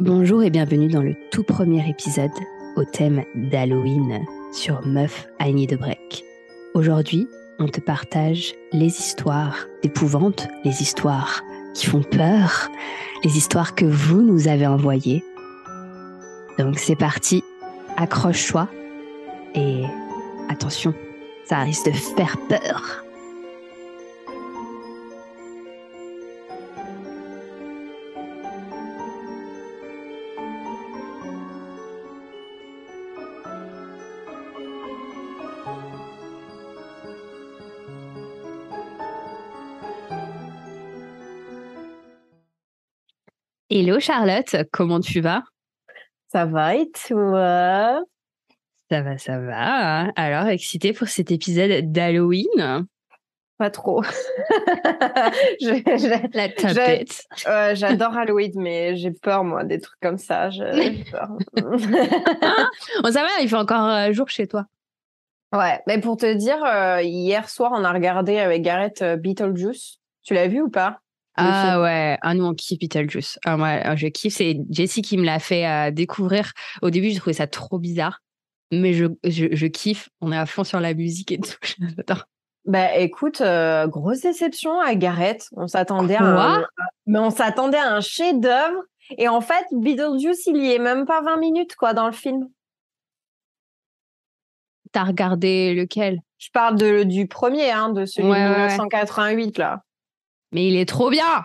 Bonjour et bienvenue dans le tout premier épisode au thème d'Halloween sur Meuf Annie de Break. Aujourd'hui, on te partage les histoires d'épouvante, les histoires qui font peur, les histoires que vous nous avez envoyées. Donc c'est parti, accroche-toi et attention, ça risque de faire peur. Hello Charlotte, comment tu vas? Ça va et toi? Ça va, ça va. Alors, excitée pour cet épisode d'Halloween? Pas trop. La tapette. J'adore Halloween, mais j'ai peur, moi, des trucs comme ça. J'ai peur. bon, ça va, il fait encore euh, jour chez toi. Ouais, mais pour te dire, euh, hier soir, on a regardé avec Gareth euh, Beetlejuice. Tu l'as vu ou pas? Ah ouais, ah nous on kiffe Beetlejuice. Ah, moi, ah, je kiffe. C'est Jessie qui me l'a fait euh, découvrir. Au début, j'ai trouvé ça trop bizarre, mais je, je, je, kiffe. On est à fond sur la musique et tout. J'adore. Bah écoute, euh, grosse déception à Gareth. On s'attendait à un, mais on s'attendait à un chef-d'œuvre et en fait, Beetlejuice, il y est même pas 20 minutes quoi dans le film. T'as regardé lequel? Je parle de, du premier, hein, de celui de 1988 là. Mais il est trop bien.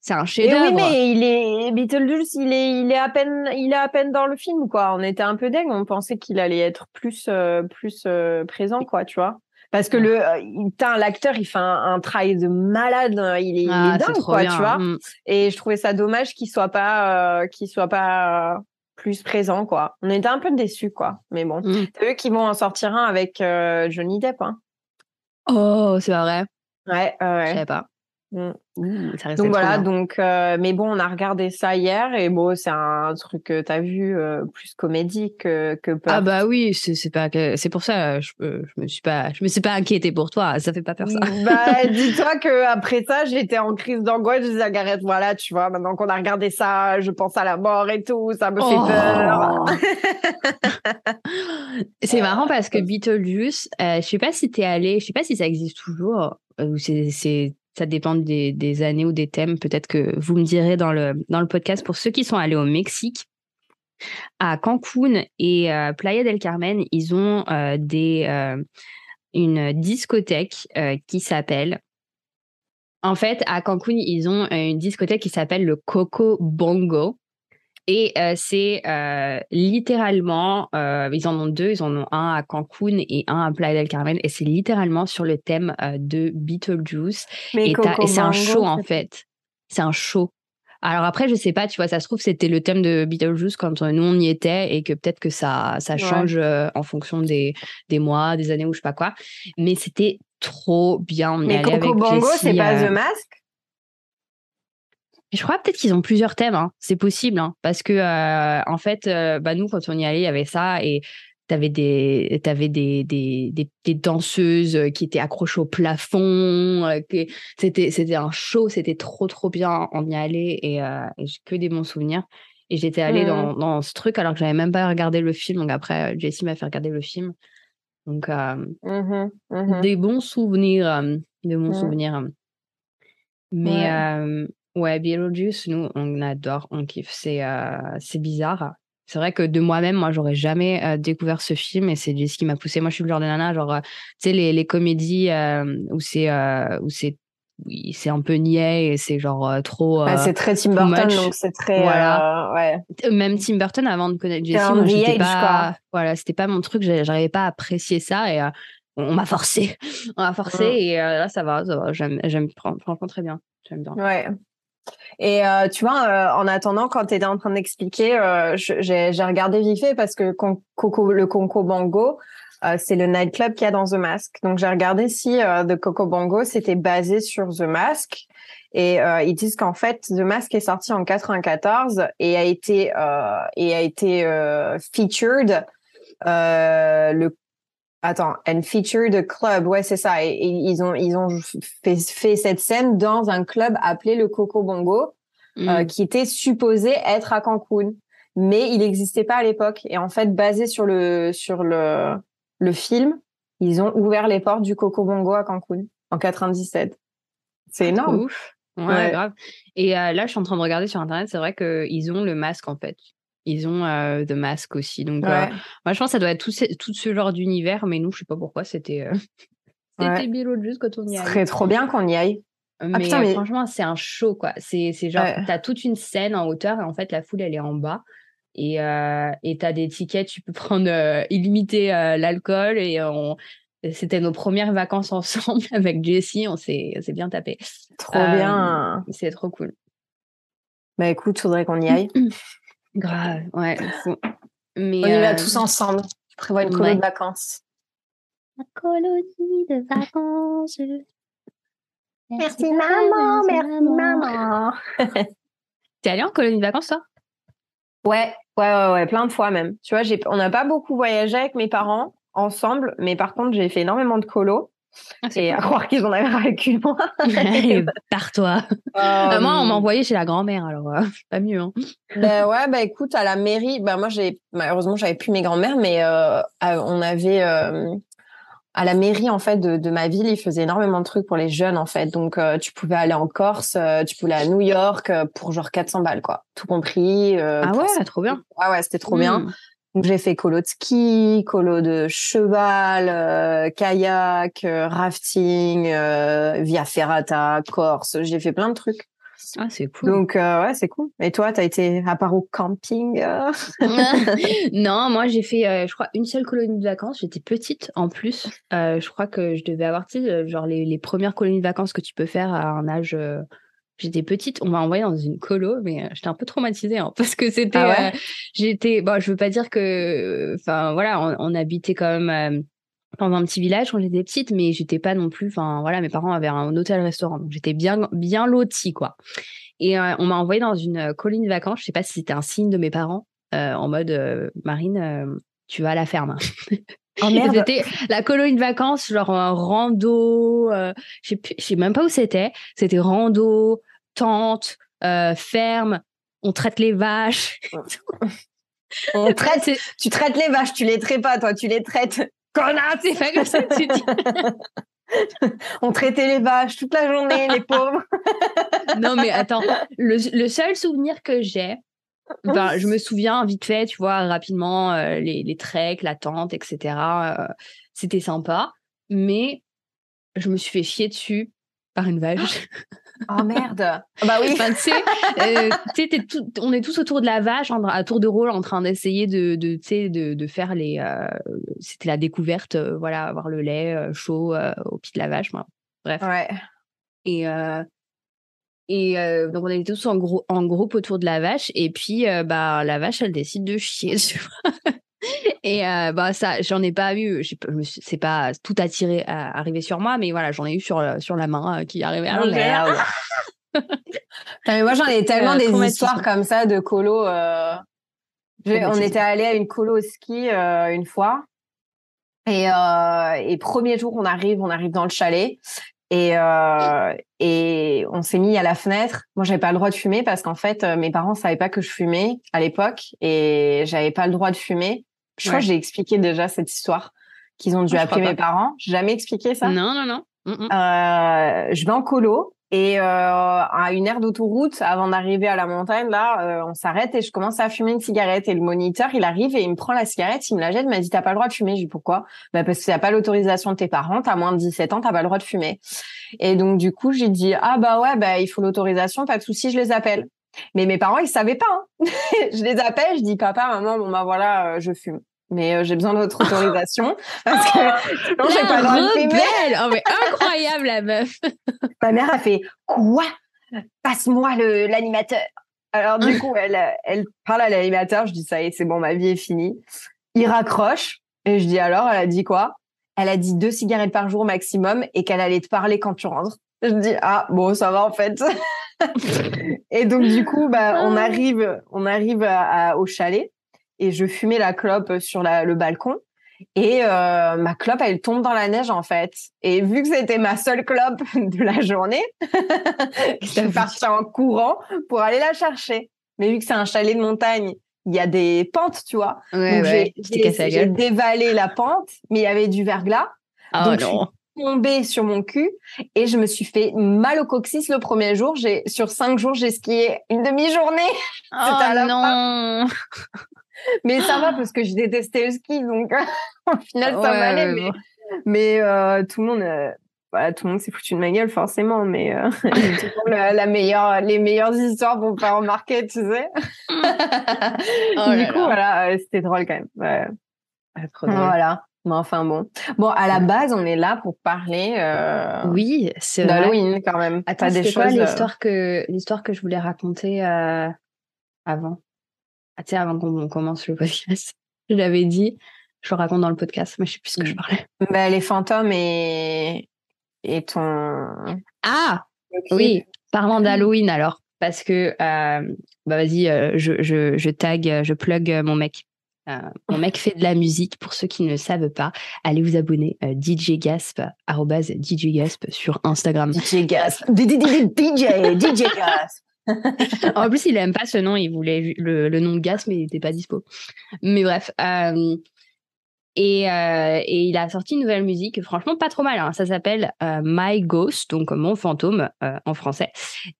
C'est un chef-d'œuvre. Oui, mais il est Beetlejuice, il est, il est à peine, il est à peine dans le film, quoi. On était un peu dingue. On pensait qu'il allait être plus, euh, plus euh, présent, quoi, tu vois. Parce que le, euh, l'acteur, il fait un, travail de malade. Hein. Il est, il est ah, dingue, quoi, tu vois. Mm. Et je trouvais ça dommage qu'il soit pas, qu'il soit pas plus présent, quoi. On était un peu déçus, quoi. Mais bon, mm. c'est eux qui vont en sortir un avec Johnny Depp. Hein. Oh, c'est vrai. Ouais, ouais. Je savais pas. Mmh. donc voilà, donc euh, mais bon, on a regardé ça hier et bon, c'est un truc que tu as vu euh, plus comédie que que peur. Ah bah oui, c'est c'est pas c'est pour ça je, je me suis pas je me suis pas inquiétée pour toi, ça fait pas peur ça. Mmh, bah dis-toi que après ça, j'étais en crise d'angoisse, je disais Gareth voilà, tu vois, maintenant qu'on a regardé ça, je pense à la mort et tout, ça me fait oh. peur. c'est marrant parce que Beetlejuice, euh, je sais pas si t'es allé, je sais pas si ça existe toujours ou c'est ça dépend des, années ou des thèmes. Peut-être que vous me direz dans le, dans le podcast. Pour ceux qui sont allés au Mexique, à Cancun et euh, Playa del Carmen, ils ont euh, des, euh, une discothèque qui s'appelle. En fait, à Cancun, ils ont une discothèque qui s'appelle le Coco Bongo. Et euh, c'est euh, littéralement, euh, ils en ont deux, ils en ont un à Cancun et un à Playa del Carmen, et c'est littéralement sur le thème de Beetlejuice. Mais et, c'est un show en fait. C'est un show. Alors après, je sais pas, tu vois, ça se trouve c'était le thème de Beetlejuice quand nous on y était et que peut-être que ça ça change en fonction des des mois, des années ou je sais pas quoi. Mais c'était trop bien. Mais Coco Bongo, c'est pas The Mask? Je crois peut-être qu'ils ont plusieurs thèmes. Hein. C'est possible, hein, parce que euh, en fait, euh, bah nous quand on y allait, il y avait ça et t'avais des t'avais des, des, des, des danseuses qui étaient accrochées au plafond. Euh, c'était c'était un show, c'était trop trop bien. On y allait et, et j'ai que des bons souvenirs. Et j'étais allée dans, dans, ce truc alors que j'avais même pas regardé le film. Donc après, Jessie m'a fait regarder le film. Donc mmh mmh des bons souvenirs, des bons mmh. souvenirs. Mais Ouais, Beetlejuice, nous, on adore, on kiffe. C'est euh, c'est bizarre. C'est vrai que de moi-même, moi, j'aurais jamais euh, découvert ce film et c'est ce qui m'a poussé. Moi, je suis le genre de nana, genre, euh, tu sais, les, les comédies où c'est où c'est c'est un peu niais et c'est genre trop. c'est très Tim Burton, donc c'est très. Voilà. ouais. Même Tim Burton, avant de connaître Jessie, c'était pas. Voilà, c'était pas mon truc. J'arrivais pas à apprécier ça et on m'a forcé. On m'a forcé et là, ça va, ça va. J'aime, franchement très bien. J'aime bien. Ouais. Et euh, tu vois, euh, en attendant, quand tu étais en train d'expliquer, euh, j'ai regardé vite parce que Coco, le Conco Bongo, c'est le nightclub qu'il y a dans The Mask. Donc j'ai regardé si The Coco Bongo c'était basé sur The Mask. Et ils disent qu'en fait, The Mask est sorti en 94 et a été et a été featured le Attends, and feature the club, ouais c'est ça. Et, ils ont ils ont fait, fait, cette scène dans un club appelé le Coco Bongo. euh, Mm. qui était supposé être à Cancun, mais il n'existait pas à l'époque. Et en fait, basé sur le sur le le film, ils ont ouvert les portes du Coco Bongo à Cancun en 97. C'est énorme. Ouf. Ouais, Ouais. grave. Et euh, là, je suis en train de regarder sur Internet, c'est vrai qu'ils ont le masque, en fait. Ils ont euh, The Mask aussi. Donc, euh, moi, je pense que ça doit être tout ce, tout ce genre d'univers, mais nous, je sais pas pourquoi, c'était euh, c'était Ouais. Beetlejuice quand on y Ce allait. serait trop bien qu'on y aille. Mais, putain, euh, mais- franchement, c'est un show, quoi. C'est genre, Ouais. t'as toute une scène en hauteur et en fait, la foule, elle est en bas. Et et t'as des tickets, tu peux prendre illimité l'alcool. Et on... c'était nos premières vacances ensemble avec Jessie. On s'est on s'est bien tapé. Trop Euh, bien. C'est trop cool. Bah écoute, faudrait qu'on y aille. Grave, ouais. faut- Mais, On y va euh, tous ensemble. Je prévois une colo ouais. de vacances. La colonie de vacances. Merci maman, merci maman. T'es allé en colonie de vacances, toi? Ouais, ouais, ouais, ouais, plein de fois même. Tu vois, on n'a pas beaucoup voyagé avec mes parents ensemble, mais par contre, j'ai fait énormément de colo. Ah, c'est Et à croire qu'ils en avaient rien qu'une moi. Pars-toi. Euh, moi, on m'a envoyé chez la grand-mère, alors euh, pas mieux. Hein. Ben ouais, bah écoute, à la mairie, bah moi j'ai malheureusement j'avais plus mes grands-mères, mais euh, euh, on avait euh, à la mairie en fait de, de ma ville, ils faisaient énormément de trucs pour les jeunes en fait. Donc euh, tu pouvais aller en Corse, euh, tu pouvais aller à New York euh, pour genre 400 balles quoi, tout compris. euh, Ah ouais, ça. trop bien. Ah ouais, c'était trop bien. Donc j'ai fait colo de ski, colo de cheval, euh, kayak, euh, rafting, euh, via ferrata, Corse. J'ai fait plein de trucs. Ah, c'est cool. Donc ouais, c'est cool. Et toi, t'as été à part au camping non, moi j'ai fait, je crois, une seule colonie de vacances. J'étais petite en plus. Je crois que je devais avoir, tu sais, genre les, les premières colonies de vacances que tu peux faire à un âge. Euh, J'étais petite, on m'a envoyé dans une colo, mais euh, j'étais un peu traumatisée hein, parce que c'était. Ah ouais euh, j'étais. Bon, je veux pas dire que. Enfin, voilà, on, on habitait quand même euh, dans un petit village quand j'étais petite, mais j'étais pas non plus. Enfin, voilà, mes parents avaient un hôtel-restaurant, donc j'étais bien, bien lotie, quoi. Et euh, on m'a envoyé dans une euh, de vacances. Je sais pas si c'était un signe de mes parents, euh, en mode euh, Marine, euh, tu vas à la ferme. Oh. C'était la colonie de vacances, genre un rando. euh, je sais même pas où c'était. C'était rando, tente, euh, ferme. On traite les vaches. On traite, C'est tu traites les vaches, tu les traites pas, toi, tu les traites. connasse, c'est pas comme ça que tu dis. On traitait les vaches toute la journée, les pauvres. Non, mais attends, le, le seul souvenir que j'ai, ben, je me souviens vite fait, tu vois, rapidement, euh, les, les treks, la tente, etc. euh, C'était sympa, mais je me suis fait chier dessus par une vache. Oh merde. Ah Bah oui. Enfin, tu sais, euh, on est tous autour de la vache, en- à tour de rôle, en train d'essayer de, de, de, de faire les. euh, C'était la découverte, euh, voilà, avoir le lait chaud au pied de la vache. moi. Bref. Ouais. Et, et euh, donc, on était tous en, gros, en groupe autour de la vache. Et puis, euh, bah, la vache, elle décide de chier. Et euh, bah, ça, j'en ai pas eu. C'est pas tout attiré, à, arrivé sur moi, mais voilà, j'en ai eu sur, le- sur la main euh, qui arrivait. Là, merde. Putain, mais moi, j'en ai tellement Euh, des histoires comme ça de colo. euh, j'ai- On était allé à une colo au ski euh, une fois. Et, euh, et premier jour, on arrive, on arrive dans le chalet. Et, euh, et on s'est mis à la fenêtre. Moi, j'avais pas le droit de fumer parce qu'en fait, euh, mes parents savaient pas que je fumais à l'époque et j'avais pas le droit de fumer. Je crois que j'ai expliqué déjà cette histoire qu'ils ont dû Ah, appeler mes parents. J'ai jamais expliqué ça. Non, non, non. Mm, mm. Euh, je vais en colo et euh, à une aire d'autoroute, avant d'arriver à la montagne, là, euh, on s'arrête et je commence à fumer une cigarette. Et le moniteur, il arrive et il me prend la cigarette, il me la jette, il m'a dit t'as pas le droit de fumer. Je dis pourquoi? Bah parce que t'as pas l'autorisation de tes parents, t'as moins de 17 ans, t'as pas le droit de fumer. Et donc du coup, j'ai dit ah bah ouais, bah il faut l'autorisation, pas de souci, je les appelle. Mais mes parents, ils savaient pas. hein. je les appelle, je dis papa, maman, bon bah voilà, euh, je fume. Mais euh, j'ai besoin de votre autorisation parce que sinon j'ai pas le droit de Oh, mais incroyable, la meuf Ma mère a fait quoi? Passe-moi le l'animateur. Alors du coup, elle elle parle à l'animateur. Je dis ça y est, c'est bon, ma vie est finie. Il raccroche et je dis alors, elle a dit quoi? Elle a dit deux cigarettes par jour maximum et qu'elle allait te parler quand tu rentres. Je dis ah bon, ça va en fait. et donc du coup, bah on arrive on arrive à- à- au chalet et je fumais la clope sur la, le balcon. Et euh, ma clope, elle tombe dans la neige en fait. Et vu que c'était ma seule clope de la journée, je suis partie en courant pour aller la chercher. Mais vu que c'est un chalet de montagne, il y a des pentes, tu vois. Ouais, ouais. j'ai dévalé la pente, mais il y avait du verglas. Oh donc, non. Je suis tombée sur mon cul et je me suis fait mal au coccyx le premier jour. J'ai sur cinq jours, j'ai skié une demi-journée. Oh non. Mais ça va parce que je détestais le ski, donc au final ça m'allait. Mais, mais euh, tout le monde, euh, voilà, tout le monde s'est foutu de ma gueule forcément, mais euh, la, meilleure, les meilleures histoires pour pas remarquer, tu sais. oh du coup, voilà, c'était drôle quand même. Ouais. Ah, trop drôle. Voilà. Mais enfin bon. Bon, à la base, on est là pour parler. oui, c'est d'Halloween quand même. Attends, c'est des quoi l'histoire que l'histoire que je voulais raconter avant? Ah, tu sais, avant qu'on commence le podcast, je l'avais dit, je le raconte dans le podcast, mais je sais plus ce que je mm. parlais. Bah, les fantômes et, et ton. Ah Oui, parlant d'Halloween alors, parce que, euh, bah vas-y, euh, je, je, je, tag, je plug mon mec. Euh, mon mec fait de la musique. Pour ceux qui ne le savent pas, allez vous abonner. DJ Gasp, DJ Gasp sur Instagram. DJ Gasp. DJ, DJ Gasp. en plus, il aime pas ce nom. Il voulait le, nom de Gas, mais il n'était pas dispo. Mais bref. Euh, et, euh, et, il a sorti une nouvelle musique, franchement pas trop mal. Hein. Ça s'appelle euh, My Ghost, donc mon fantôme en français.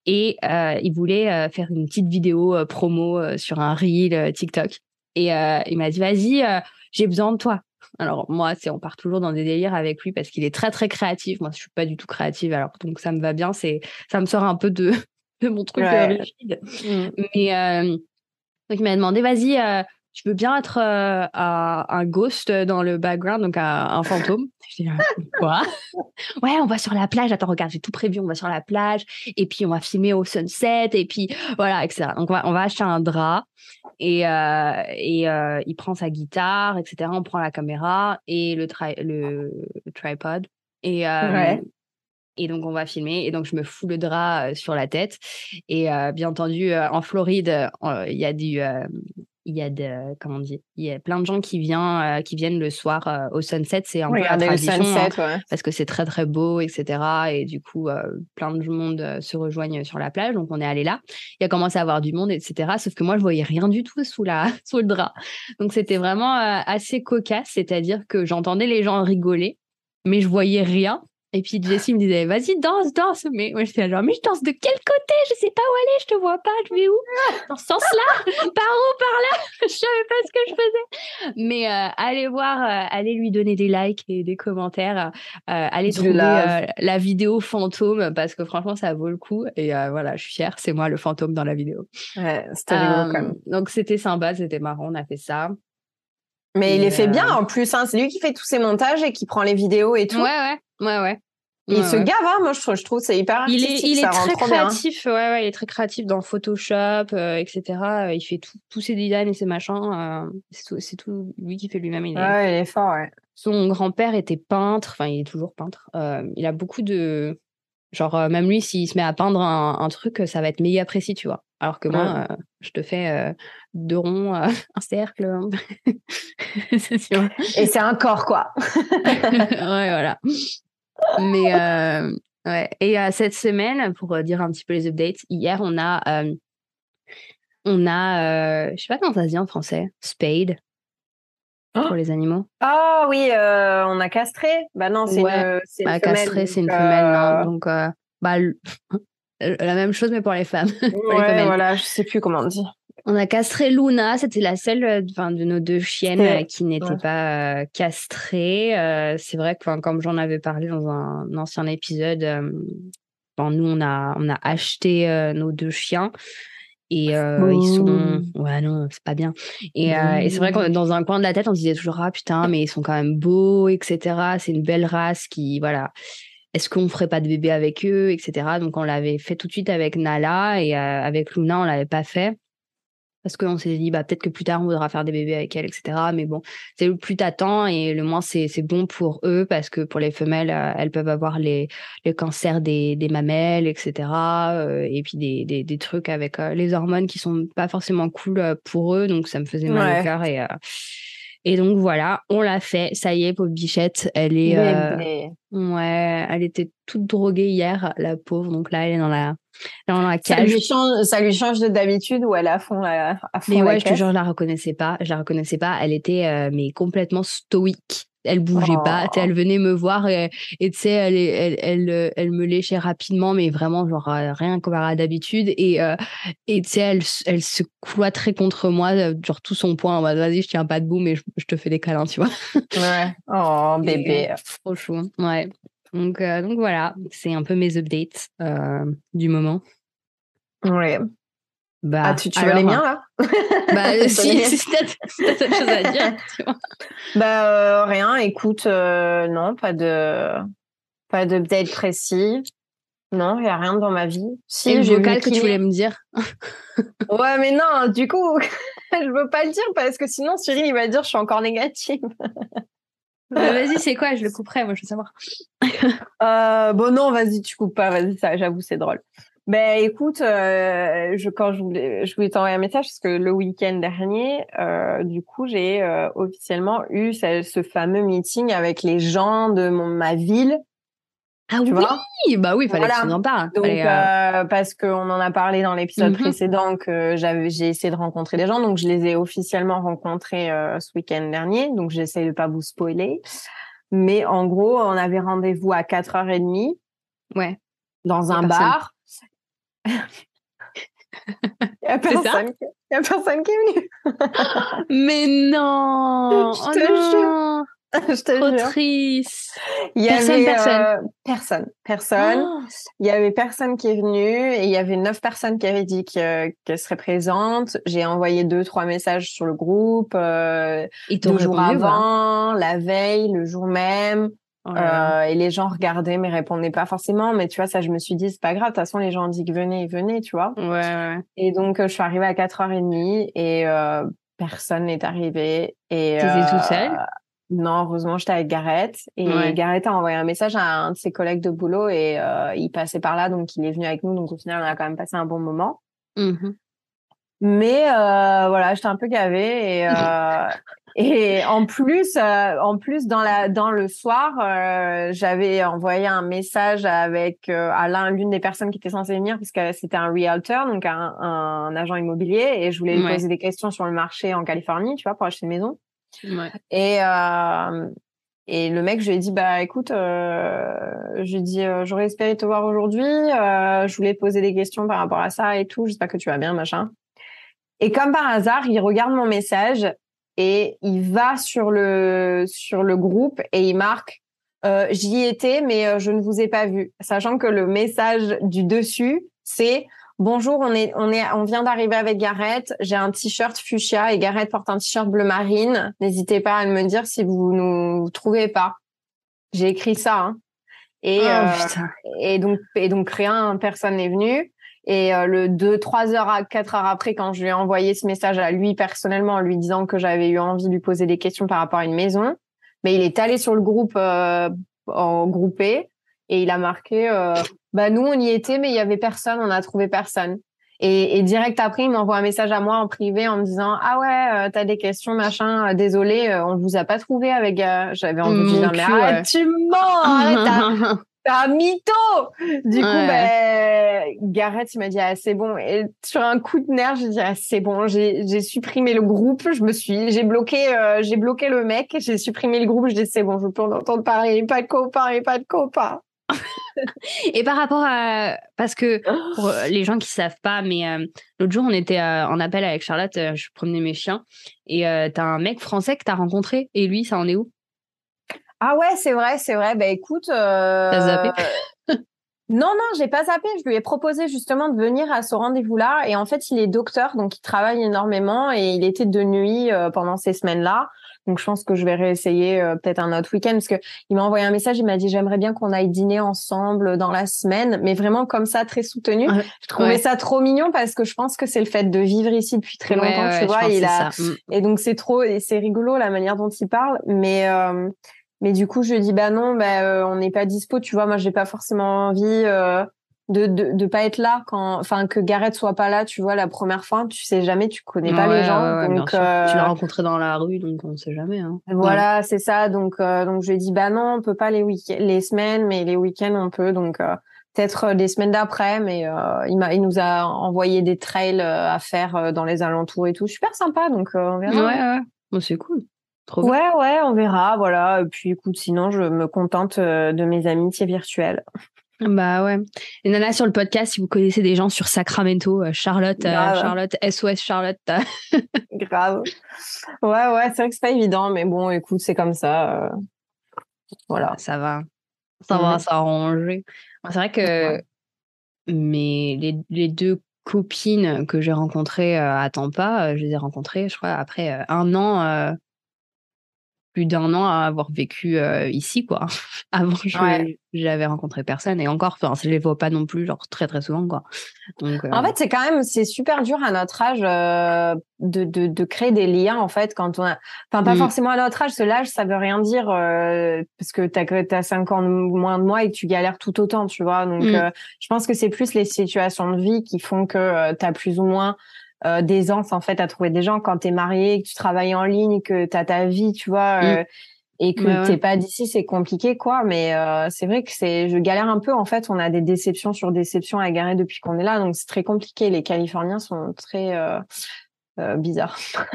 Et il voulait faire une petite vidéo promo sur un reel TikTok. Et il m'a dit vas-y, j'ai besoin de toi. Alors moi, c'est on part toujours dans des délires avec lui parce qu'il est très très créatif. Moi, je suis pas du tout créative, alors donc ça me va bien. C'est ça me sort un peu de de mon truc rigide. Mmh. Mais euh, donc il m'a demandé, vas-y, euh, tu veux bien être euh, un ghost dans le background, donc un, fantôme? Je dis, quoi? Ouais, on va sur la plage. Attends, regarde, j'ai tout prévu. On va sur la plage et puis on va filmer au sunset et puis voilà, etc. Donc on va, on va acheter un drap et, et il prend sa guitare, etc. On prend la caméra et le, le, tripod. Et, et donc, on va filmer. Et donc, je me fous le drap sur la tête. Et bien entendu, en Floride, il y a du. il y a de, comment on dit, il y a plein de gens qui viennent, qui viennent le soir au sunset. C'est un peu la tradition, sunset, hein, parce que c'est très très beau, etc. Et du coup, plein de monde se rejoignent sur la plage. Donc on est allé là. Il y a commencé à avoir du monde, etc. Sauf que moi, je voyais rien du tout sous la sous le drap. Donc c'était vraiment assez cocasse, c'est-à-dire que j'entendais les gens rigoler, mais je voyais rien. Et puis Jessie me disait, vas-y, danse, danse. Mais moi, j'étais genre, mais je danse de quel côté? Je sais pas où aller, je te vois pas, je vais où? Dans ce sens-là Par où Par là? Je savais pas ce que je faisais. Mais euh, allez voir, euh, allez lui donner des likes et des commentaires. Euh, allez trouver la vidéo fantôme parce que franchement, ça vaut le coup. Et voilà, je suis fière, c'est moi le fantôme dans la vidéo. Ouais, c'était rigolo quand même. Donc c'était sympa, c'était marrant, on a fait ça. Mais il les fait bien en plus, hein. c'est lui qui fait tous ses montages et qui prend les vidéos et tout. Ouais, ouais. Ouais, ouais. Il se gave, hein, moi je trouve, je trouve c'est hyper artistique, Il est, il est très créatif, ouais, ouais, il est très créatif dans Photoshop, euh, etc. Il fait tous ses designs et ses machins. Euh, c'est tout, lui qui fait lui-même. Il, ouais, il est fort, ouais. Son grand-père était peintre, enfin il est toujours peintre. Euh, il a beaucoup de, genre même lui s'il se met à peindre un, truc, ça va être méga précis, tu vois. Alors que moi, je te fais deux ronds, un cercle. et c'est un corps, quoi. ouais, voilà. Mais euh, ouais. Et euh, cette semaine, pour euh, dire un petit peu les updates, hier on a, on a, je sais pas comment ça se dit en français, spade pour oh! les animaux. Ah oui, on a castré. Bah non, c'est une, c'est bah, castré, c'est une femelle. Donc bah la même chose mais pour les femmes. ouais, voilà, je sais plus comment on dit. On a castré Luna, c'était la seule euh, de nos deux chiennes euh, qui n'était pas euh, castrée. c'est vrai que comme j'en avais parlé dans un, ancien épisode, nous on a, on a acheté nos deux chiens. Et ils sont. Ouais, non, c'est pas bien. Et, c'est vrai que dans un coin de la tête, on se disait toujours Ah putain, mais ils sont quand même beaux, etc. C'est une belle race qui. Voilà. Est-ce qu'on ferait pas de bébé avec eux, etc. Donc on l'avait fait tout de suite avec Nala et avec Luna, on l'avait pas fait parce qu'on s'est dit bah peut-être que plus tard on voudra faire des bébés avec elle etc mais bon c'est le plus t'attends et le moins c'est bon pour eux parce que pour les femelles euh, elles peuvent avoir les les cancers des, des mamelles etc euh, et puis des, des, des trucs avec euh, les hormones qui sont pas forcément cool pour eux. Donc ça me faisait mal au cœur et Et donc voilà, on l'a fait. Ça y est, pauvre bichette, elle est. Euh, ouais, elle était toute droguée hier, la pauvre. Donc là, elle est dans la, dans la cage. Ça lui change, ça lui change de d'habitude ou elle est à fond, à fond Mais ouais, je te jure, je la reconnaissais pas. Je la reconnaissais pas. Elle était euh, mais complètement stoïque elle bougeait pas pas elle venait me voir et tu sais elle, elle, elle elle me léchait rapidement mais vraiment genre euh, rien comme d'habitude. Et euh, et tu sais elle elle se cloîtrait contre moi euh, genre tout son poing vas-y je tiens pas debout mais je, te fais des câlins tu vois. Ouais. Oh bébé. trop chou ouais. Donc donc voilà c'est un peu mes updates du moment. Ouais bah, ah, tu, tu veux les miens là? Bah si, si t'as autre chose à dire. Tu vois. Bah euh, rien. Écoute, euh, non, pas de pas d'update précis. Non, il y a rien dans ma vie. Si, le vocal que tu voulais me dire? ouais, mais non, du coup, je veux pas le dire parce que sinon Cyril il va dire je suis encore négative. bah, vas-y, c'est quoi? Je le couperai, moi je veux savoir. euh, bon non, vas-y, tu coupes pas. Vas-y, ça, j'avoue, c'est drôle. Ben écoute, euh, je, quand je voulais, je voulais t'envoyer un message parce que le week-end dernier, euh, du coup, j'ai euh, officiellement eu ce, ce, fameux meeting avec les gens de mon, ma ville. Ah tu oui, vois bah oui, il fallait voilà. que tu en parles. Donc parce qu'on en a parlé dans l'épisode mm-hmm. précédent que j'avais, j'ai essayé de rencontrer des gens, donc je les ai officiellement rencontrés ce week-end dernier. Donc j'essaie de pas vous spoiler, mais en gros, on avait rendez-vous à 4h30. Ouais. Dans un bar. Il n'y a, personne qui... y a personne qui est venu. Mais non Je te oh jure je te Trop jure. triste. Il y personne, avait, personne. Euh, personne. Personne. Oh. Il y avait personne qui est venu et il y avait neuf personnes qui avaient dit qu'elles seraient présentes. J'ai envoyé deux, trois messages sur le groupe. Euh, deux jours avant, la veille, le jour même. Oh euh, et les gens regardaient mais répondaient pas forcément. Mais tu vois, ça, je me suis dit, c'est pas grave. De toute façon, les gens ont dit que venez, venez, tu vois. Ouais, ouais. Et donc, euh, je suis arrivée à 4h30 et euh, personne n'est arrivé. Et T'étais toute seule? Non, heureusement, j'étais avec Gareth. Et ouais. Gareth a envoyé un message à un de ses collègues de boulot et il passait par là, donc il est venu avec nous. Donc au final, on a quand même passé un bon moment. Mmh. Mais voilà, j'étais un peu gavée et et en plus, euh, en plus dans la dans le soir, euh, j'avais envoyé un message avec euh, à l'un l'une des personnes qui était censée venir parce que c'était un realtor, donc un, un, agent immobilier, et je voulais lui poser des questions sur le marché en Californie, tu vois, pour acheter une maison. Ouais. Et et le mec, je lui ai dit, bah écoute, euh, je lui ai dit, j'aurais espéré te voir aujourd'hui. je voulais poser des questions par rapport à ça et tout. J'espère que tu vas bien, machin. Et comme par hasard, il regarde mon message et il va sur le sur le groupe et il marque euh, j'y étais mais euh, je ne vous ai pas vu, sachant que le message du dessus c'est bonjour on est on est on vient d'arriver avec Gareth, j'ai un t-shirt fuchsia et Gareth porte un t-shirt bleu marine, n'hésitez pas à me dire si vous nous trouvez pas. J'ai écrit ça hein. et oh, euh, et donc et donc rien personne n'est venu. Et euh, le deux, trois heures à quatre heures après, quand je lui ai envoyé ce message à lui personnellement, en lui disant que j'avais eu envie de lui poser des questions par rapport à une maison, mais il est allé sur le groupe euh, en groupé et il a marqué euh, bah nous on y était mais il y avait personne, on a trouvé personne. Et, et direct après, il m'envoie un message à moi en privé en me disant ah ouais euh, t'as des questions machin, désolé on vous a pas trouvé avec. J'avais envie de dire mais arrête tu mens, arrête un mytho Du coup, ben, Gareth, il m'a dit, ah, c'est bon. Et sur un coup de nerf, j'ai dit, ah, c'est bon, j'ai supprimé le groupe, je me suis, j'ai bloqué, euh, j'ai bloqué le mec, j'ai supprimé le groupe, je dis, c'est bon, je peux en entendre parler, pas de copains, pas de copains. et par rapport à parce que pour euh, les gens qui savent pas mais euh, l'autre jour on était en appel avec Charlotte je promenais mes chiens et t'as un mec français que t'as rencontré et lui ça en est où? Ah ouais, c'est vrai, c'est vrai. Bah écoute. Euh... T'as zappé? Non, non, j'ai pas zappé. Je lui ai proposé justement de venir à ce rendez-vous-là. Et en fait, il est docteur, donc il travaille énormément et il était de nuit euh, pendant ces semaines-là. Donc je pense que je vais réessayer euh, peut-être un autre week-end parce que il m'a envoyé un message. Il m'a dit j'aimerais bien qu'on aille dîner ensemble dans la semaine, mais vraiment comme ça, très soutenu. je trouvais ça trop mignon parce que je pense que c'est le fait de vivre ici depuis très longtemps, ouais, tu vois. Et, là, mm. et donc c'est trop et c'est rigolo la manière dont il parle, mais euh, mais du coup, je dis bah non, bah euh, on n'est pas dispo, tu vois. Moi, j'ai pas forcément envie euh, de, de de pas être là quand enfin que Gareth soit pas là tu vois la première fois. Tu sais jamais tu connais pas les gens donc euh... tu l'as rencontré dans la rue donc on sait jamais hein. voilà c'est ça. Donc euh, donc je lui ai dit bah non on peut pas les week les semaines mais les week-ends on peut. Donc euh, peut-être des semaines d'après mais il m'a il nous a envoyé des trails à faire dans les alentours et tout. Super sympa donc on verra. Ouais ouais. Bon, c'est cool Trop ouais, ouais, on verra, voilà. Et puis, écoute, sinon, je me contente de mes amitiés virtuelles. Bah ouais. Et Nana, sur le podcast, si vous connaissez des gens sur Sacramento, euh, Charlotte, euh, Charlotte, SOS Charlotte. Grave. Ouais, ouais, c'est vrai que c'est pas évident, mais bon, écoute, c'est comme ça. Euh, voilà. Ça va. Ça va s'arranger. C'est vrai que mais les, les, deux copines que j'ai rencontrées à Tampa, je les ai rencontrées, je crois, après un an plus d'un an à avoir vécu ici, quoi. Avant, je j'avais rencontré personne et encore, enfin, je les vois pas non plus, genre très très souvent, quoi. Donc, En fait, c'est quand même, c'est super dur à notre âge de, de, de, créer des liens, en fait, quand on a, enfin, pas mmh. forcément à notre âge, ce l'âge, ça veut rien dire parce que t'as as cinq ans moins de moi et que tu galères tout autant, tu vois. Donc, mmh. je pense que c'est plus les situations de vie qui font que tu as plus ou moins euh, d'aisance en fait à trouver des gens quand tu es marié, que tu travailles en ligne, que tu as ta vie, tu vois. Euh, mm. Et que t'es pas d'ici, c'est compliqué, quoi. Mais euh, c'est vrai que c'est, je galère un peu. En fait, on a des déceptions sur déceptions à garer depuis qu'on est là, donc c'est très compliqué. Les Californiens sont très euh, euh bizarres.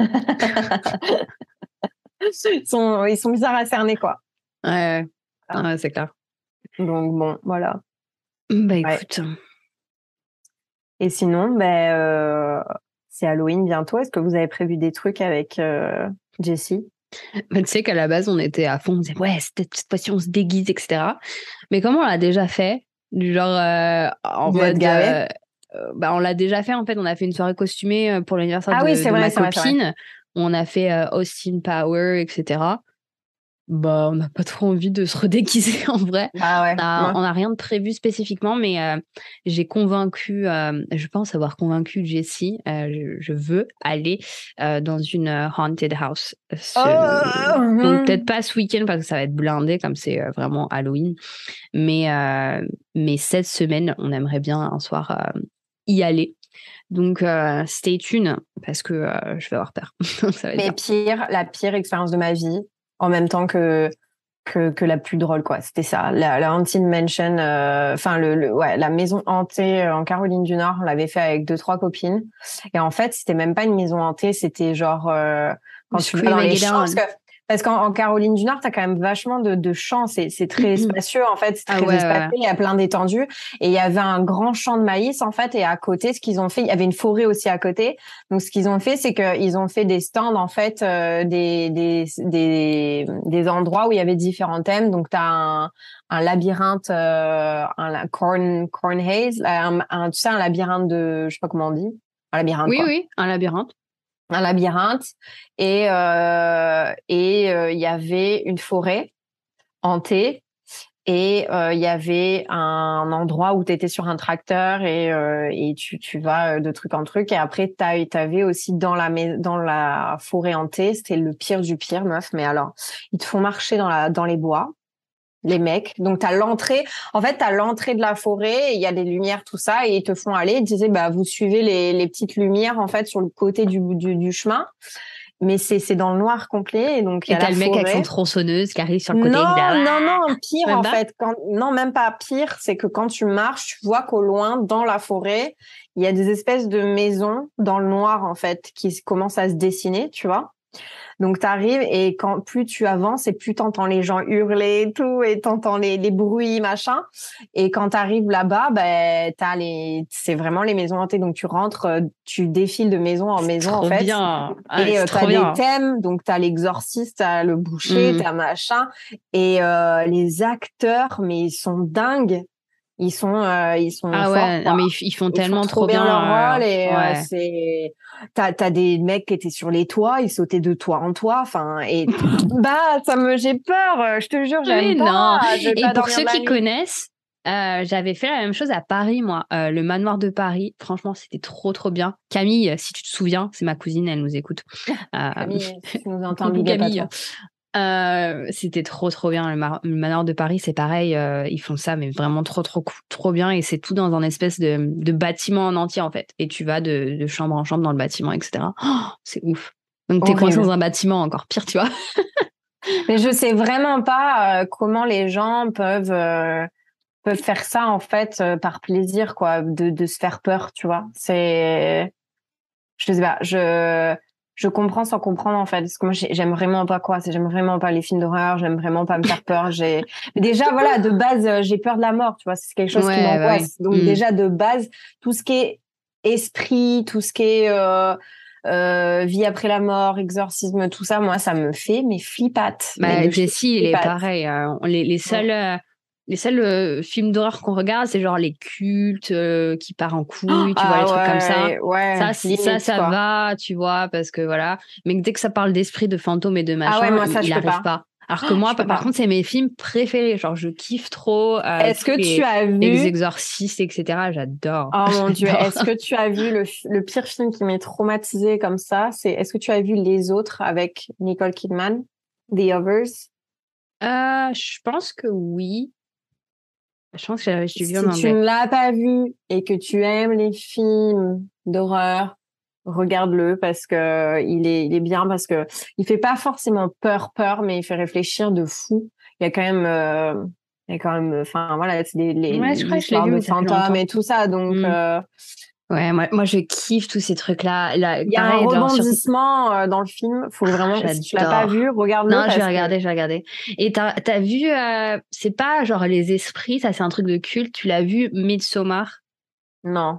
ils sont, ils sont bizarres à cerner, quoi. Ouais, ouais c'est clair. Donc bon, voilà. Bah écoute. Et sinon, ben, euh, c'est Halloween bientôt. Est-ce que vous avez prévu des trucs avec euh, Jessie? Bah, Tu sais qu'à la base, on était à fond. On disait, ouais, cette, fois-ci, on se déguise, etc. Mais comment on l'a déjà fait? Du genre, euh, en mode. Euh, bah, on l'a déjà fait, en fait. On a fait une soirée costumée pour l'anniversaire ah, de, oui, de vrai, ma copine. On a fait Austin Power, etc bah, on n'a pas trop envie de se redéguiser en vrai. Ah on n'a rien de prévu spécifiquement, mais euh, j'ai convaincu, euh, je pense avoir convaincu Jessie, euh, je, veux aller dans une haunted house. Oh! Donc peut-être pas ce week-end parce que ça va être blindé comme c'est vraiment Halloween, mais, mais cette semaine, on aimerait bien un soir y aller. Donc, stay tuned parce que je vais avoir peur. mais pire, la pire expérience de ma vie, en même temps que que, que la plus drôle quoi. C'était ça. La, la haunted mansion euh, enfin le, ouais la maison hantée euh, en Caroline du Nord on l'avait fait avec deux trois copines. Et en fait c'était même pas une maison hantée c'était genre euh, quand tu vas dans les champs parce que parce qu'en Caroline du Nord, tu as quand même vachement de, de champs. C'est, c'est très spacieux, en fait. C'est ah très espacé. Il y a plein d'étendues. Et il y avait un grand champ de maïs, en fait. Et à côté, ce qu'ils ont fait, il y avait une forêt aussi à côté. Donc, ce qu'ils ont fait, c'est qu'ils ont fait des stands, en fait, euh, des, des, des, des, endroits où il y avait différents thèmes. Donc, tu as un, un labyrinthe, euh, un corn, corn haze, un, tu sais, un labyrinthe de, je sais pas comment on dit. Un labyrinthe. Oui, oui, un labyrinthe un labyrinthe et euh, et euh, il y avait une forêt hantée et euh, il y avait un endroit où tu étais sur un tracteur et, et tu, tu vas de truc en truc et après tu avais aussi dans la dans la forêt hantée c'était le pire du pire meuf mais alors ils te font marcher dans la dans les bois les mecs. Donc, tu as l'entrée. En fait, tu as l'entrée de la forêt, il y a des lumières, tout ça, et ils te font aller. Ils disaient, bah, vous suivez les, les petites lumières, en fait, sur le côté du, du, du chemin. Mais c'est, c'est dans le noir complet. Et donc, il y a le mec avec son tronçonneuse qui arrive sur le côté. Non, non, non, pire, en fait. Quand, non, même pas pire. C'est que quand tu marches, tu vois qu'au loin, dans la forêt, il y a des espèces de maisons dans le noir, en fait, qui commencent à se dessiner, tu vois. Donc tu arrives et quand plus tu avances et plus t'entends les gens hurler et tout et t'entends les, les bruits machin. Et quand tu arrives là-bas, ben t'as les c'est vraiment les maisons hantées. Donc tu rentres, euh, tu défiles de maison en maison en fait. Bien. et euh, t'as des thèmes. Donc t'as l'exorciste, t'as le boucher, mmh. t'as machin. Et euh, les acteurs, mais ils sont dingues ils sont euh, ils sont ah ouais mais ils, font tellement trop, bien, leur rôle et euh, c'est t'as des mecs qui étaient sur les toits ils sautaient de toit en toit enfin et bah ça me j'ai peur euh, je te jure j'aime pas et pour ceux qui connaissent j'avais fait la même chose à Paris, moi, le manoir de Paris. Franchement, c'était trop, trop bien. Camille, si tu te souviens, c'est ma cousine, elle nous écoute. Camille, si tu nous entends, Camille. Euh, c'était trop trop bien. Le, manoir de Paris, c'est pareil. Euh, ils font ça, mais vraiment trop trop trop bien. Et c'est tout dans un espèce de, de, bâtiment en entier en fait. Et tu vas de, de chambre en chambre dans le bâtiment, etc. c'est ouf. Donc t'es coincé dans un bâtiment, encore pire, tu vois. mais je sais vraiment pas euh, comment les gens peuvent peuvent faire ça en fait par plaisir, quoi, de, de se faire peur, tu vois. C'est, je sais pas, je je comprends sans comprendre en fait parce que moi j'aime vraiment pas quoi j'aime vraiment pas les films d'horreur j'aime vraiment pas me faire peur j'ai déjà voilà de base euh, j'ai peur de la mort tu vois c'est quelque chose qui bah m'angoisse donc mm. déjà de base tout ce qui est esprit tout ce qui est euh, euh, vie après la mort, exorcisme, tout ça, moi, ça me fait mais flippate. Bah, Jessie, il est pareil. Les, les seuls, les seuls euh, films d'horreur qu'on regarde, c'est genre les cultes euh, qui partent en couille, tu vois, les trucs comme ça. Ouais, ça, ça, ça va, tu vois, parce que voilà. Mais dès que ça parle d'esprit, de fantômes et de machin, ah moi, ça, il n'arrive pas. Alors que moi, par contre, c'est mes films préférés. Genre, je kiffe trop. Euh, est-ce que tu as vu les exorcistes, etc. J'adore. Oh mon dieu. Est-ce que tu as vu le, le pire film qui m'est traumatisé comme ça C'est est-ce que tu as vu Les Autres avec Nicole Kidman, The Others euh, Je pense que oui. Je pense que j'ai si tu ne l'as pas vu et que tu aimes les films d'horreur, regarde-le parce que il est, il est bien parce que il fait pas forcément peur, peur, mais il fait réfléchir de fou. Il y a quand même, euh, il y a quand même, enfin voilà, c'est des les, ouais, je histoires de fantômes et tout ça, donc. Mm. Euh, Ouais, moi, moi je kiffe tous ces trucs-là. Il y a un rebondissement euh, dans le film. Faut vraiment, si tu l'as pas vu, regarde-le. Non, je vais regarder, je vais regarder. Et t'as as vu, euh, c'est pas genre les esprits, ça c'est un truc de culte. Tu l'as vu, Midsommar? Non.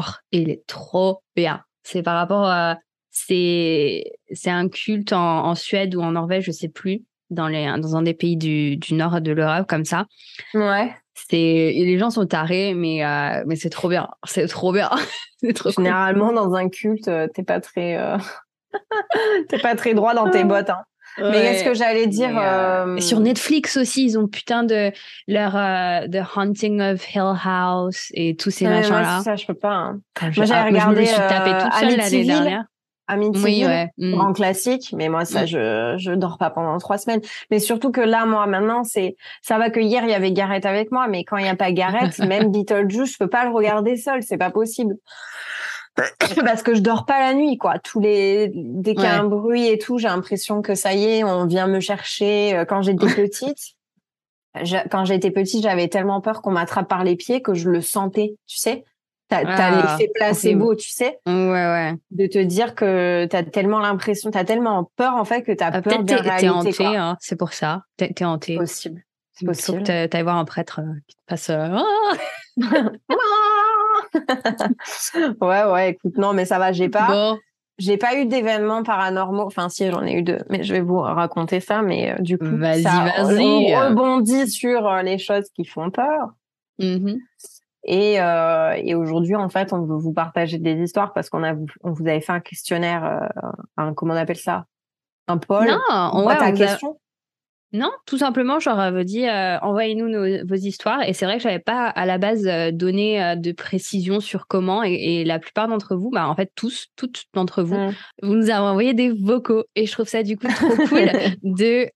Oh, il est trop bien. C'est par rapport à, c'est c'est un culte en, en, Suède ou en Norvège, je sais plus, dans les dans un des pays du, du nord de l'Europe comme ça. Ouais c'est les gens sont tarés mais euh, mais c'est trop bien c'est trop bien trop généralement dans un culte euh, t'es pas très euh... t'es pas très droit dans tes ah. bottes hein. mais qu'est-ce que j'allais dire euh, sur Netflix aussi ils ont putain de leur The Haunting of Hill House et tous ces machins là ça je peux pas hein. moi j'avais regardé je me suis tapé toute seule l'année dernière Amityville, oui, ouais. Mm. grand classique, mais moi ça mm. je je dors pas pendant trois semaines. Mais surtout que là moi maintenant c'est ça va que hier il y avait Gareth avec moi, mais quand il y a pas Gareth, même Beetlejuice je peux pas le regarder seul, c'est pas possible. Parce que je dors pas la nuit quoi. Tous les dès qu'il y a un bruit et tout, j'ai l'impression que ça y est, on vient me chercher. Euh, quand j'étais petite, quand j'étais petite, j'avais tellement peur qu'on m'attrape par les pieds que je le sentais, tu sais. T'as ah, l'effet placebo, tu sais. Ouais, ouais. De te dire que t'as tellement l'impression, t'as tellement peur en fait que t'as ah, peur de la. T'es hanté, hein, c'est pour ça. T'es es hanté. C'est possible. C'est possible. Faut que t'ailles voir un prêtre euh, qui te passe. Euh, ouais, ouais. Écoute, non, mais ça va. J'ai pas. J'ai pas eu d'événements paranormaux. Enfin, si, j'en ai eu deux. Mais je vais vous raconter ça. Mais euh, du coup, vas-y, vas-y. On rebondit sur les choses qui font peur. Mm et, euh, et aujourd'hui, en fait, on veut vous partager des histoires parce qu'on a, on vous avait fait un questionnaire, euh, un, comment on appelle ça, un poll. Non, on voit ta question. Non, tout simplement, j'aurais vous dit, euh, envoyez-nous vos histoires. Et c'est vrai que j'avais pas à la base euh, donné euh, de précision sur comment. Et, la plupart d'entre vous, bah en fait tous, toutes d'entre vous, mm. vous nous avez envoyé des vocaux. Et je trouve ça du coup trop cool de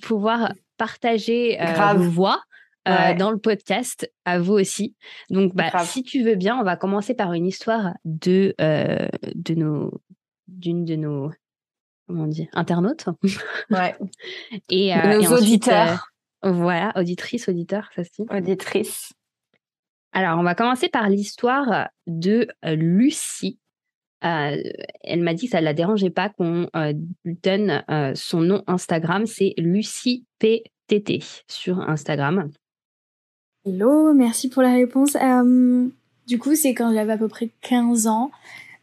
pouvoir partager vos voix euh, dans le podcast, à vous aussi. Donc, bah, si tu veux bien, on va commencer par une histoire de, euh, de nos, d'une de nos, comment on dit, internautes. Ouais. et, euh, nos auditeurs. voilà, auditrice, auditeur, ça se dit. Auditrice. Alors, on va commencer par l'histoire de Lucie. elle m'a dit que ça ne la dérangeait pas qu'on donne son nom Instagram. C'est Lucie PTT sur Instagram. Hello, merci pour la réponse. Euh, du coup, c'est quand j'avais à peu près 15 ans.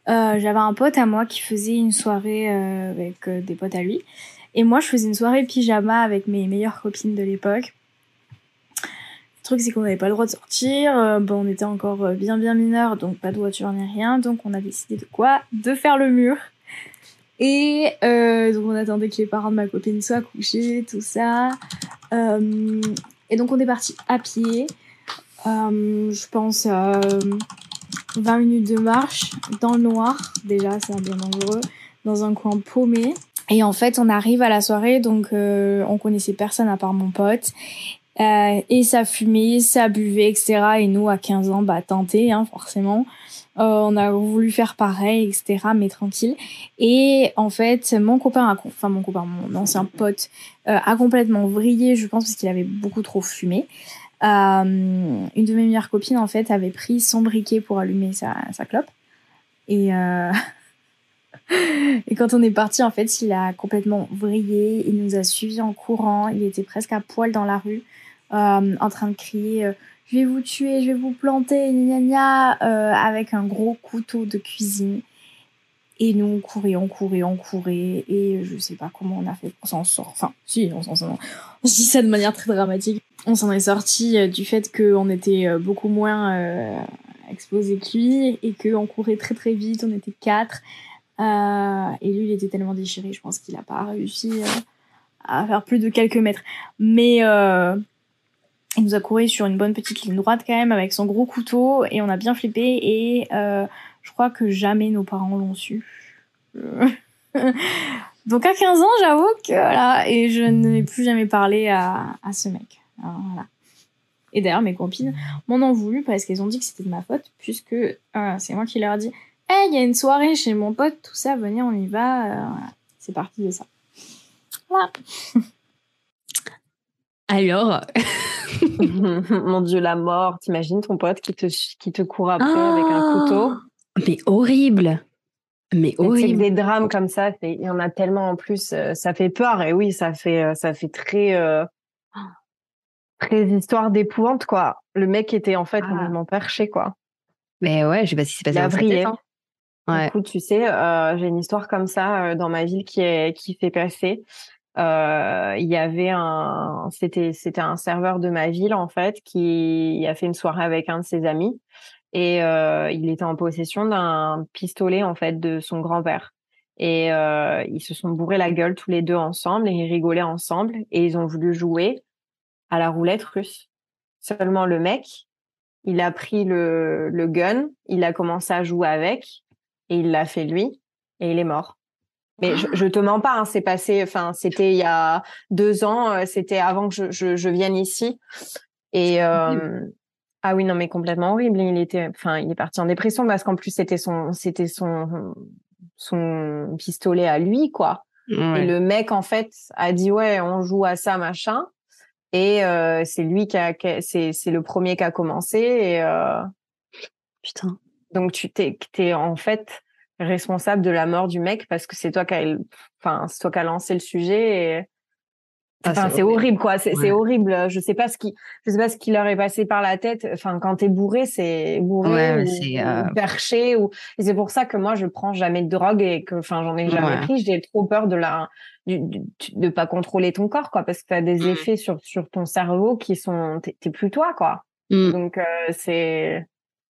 Euh, j'avais un pote à moi qui faisait une soirée euh, avec des potes à lui. Et moi, je faisais une soirée pyjama avec mes meilleures copines de l'époque. Le truc, c'est qu'on n'avait pas le droit de sortir. Bon, on était encore bien bien mineurs, donc pas de voiture ni rien. Donc, on a décidé de quoi? De faire le mur. Et donc, on attendait que les parents de ma copine soient couchés, tout ça. Et donc on est parti à pied. Euh, je pense 20 minutes de marche dans le noir. Déjà, c'est bien dangereux. Dans un coin paumé. Et en fait, on arrive à la soirée, donc on connaissait personne à part mon pote. et ça fumait, ça buvait, etc. Et nous, à 15 ans, bah, tenté, hein, forcément. Euh, on a voulu faire pareil, etc. Mais tranquille. Et en fait, mon copain, enfin mon copain, mon ancien pote, euh, a complètement vrillé, je pense, parce qu'il avait beaucoup trop fumé. Euh, une de mes meilleures copines, en fait, avait pris son briquet pour allumer sa, sa clope. Et, quand on est parti, en fait, il a complètement vrillé. Il nous a suivis en courant. Il était presque à poil dans la rue, en train de crier je vais vous tuer, je vais vous planter, gna gna, euh, avec un gros couteau de cuisine. Et nous, on courait, on courait, on courait, et je sais pas comment on a fait pour s'en sortir. Enfin, si, on s'en sort. On se dit ça de manière très dramatique. On s'en est sorti euh, du fait qu'on était euh, beaucoup moins euh, exposé que lui, et qu'on courait très très vite, on était quatre. Euh, et lui, il était tellement déchiré, je pense qu'il a pas réussi à faire plus de quelques mètres. Mais il nous a couru sur une bonne petite ligne droite quand même avec son gros couteau et on a bien flippé et euh, je crois que jamais nos parents l'ont su. Donc à 15 ans, j'avoue que voilà, et je n'ai plus jamais parlé à, à ce mec. voilà. Et d'ailleurs, mes copines m'en ont voulu parce qu'elles ont dit que c'était de ma faute, puisque euh, c'est moi qui leur ai dit Hey, il y a une soirée chez mon pote, tout ça, venez, on y va. Euh, c'est parti de ça. Voilà. Alors Mon Dieu, la mort. T'imagines ton pote qui te, qui te court après avec un couteau? Ah Mais horrible mais horrible. des drames comme ça, il y en a tellement en plus, euh, ça fait peur et oui, ça fait euh, ça fait très euh, très histoire d'épouvante quoi. Le mec était en fait ah. complètement perché quoi. Mais ouais, je sais pas si c'est passé. Il a hein. Ouais. Écoute, tu sais, j'ai une histoire comme ça dans ma ville qui est qui s'est passée. Euh, il y avait un, c'était c'était un serveur de ma ville en fait qui a fait une soirée avec un de ses amis et euh, il était en possession d'un pistolet en fait de son grand-père et euh, ils se sont bourrés la gueule tous les deux ensemble et ils rigolaient ensemble et ils ont voulu jouer à la roulette russe. Seulement le mec, il a pris le, le gun, il a commencé à jouer avec et il l'a fait lui et il est mort. Mais je, je te mens pas, hein, c'est passé, enfin, c'était il y a deux ans, euh, c'était avant que je, je, je, vienne ici. Et euh, ah oui, non, mais complètement horrible. Il était, enfin, il est parti en dépression parce qu'en plus c'était son, c'était son, son pistolet à lui, quoi. Et le mec en fait a dit ouais, on joue à ça, machin. Et euh, c'est lui qui a, c'est, c'est le premier qui a commencé. Et euh... putain. Donc tu t'es, t'es en fait responsable de la mort du mec parce que c'est toi qui a, enfin, c'est toi qui a lancé le sujet et ah, enfin, c'est horrible. quoi. C'est horrible. Je sais pas ce qui, je sais pas ce qui leur est passé par la tête. Enfin, quand t'es bourré, c'est bourré ou, euh, perché ou. Et c'est pour ça que moi, je prends jamais de drogue et que, enfin, j'en ai jamais pris. J'ai trop peur de la, du, de pas contrôler ton corps, quoi, parce que t'as des mmh. effets sur sur ton cerveau qui sont, t'es plus toi, quoi. Mmh. Donc euh, c'est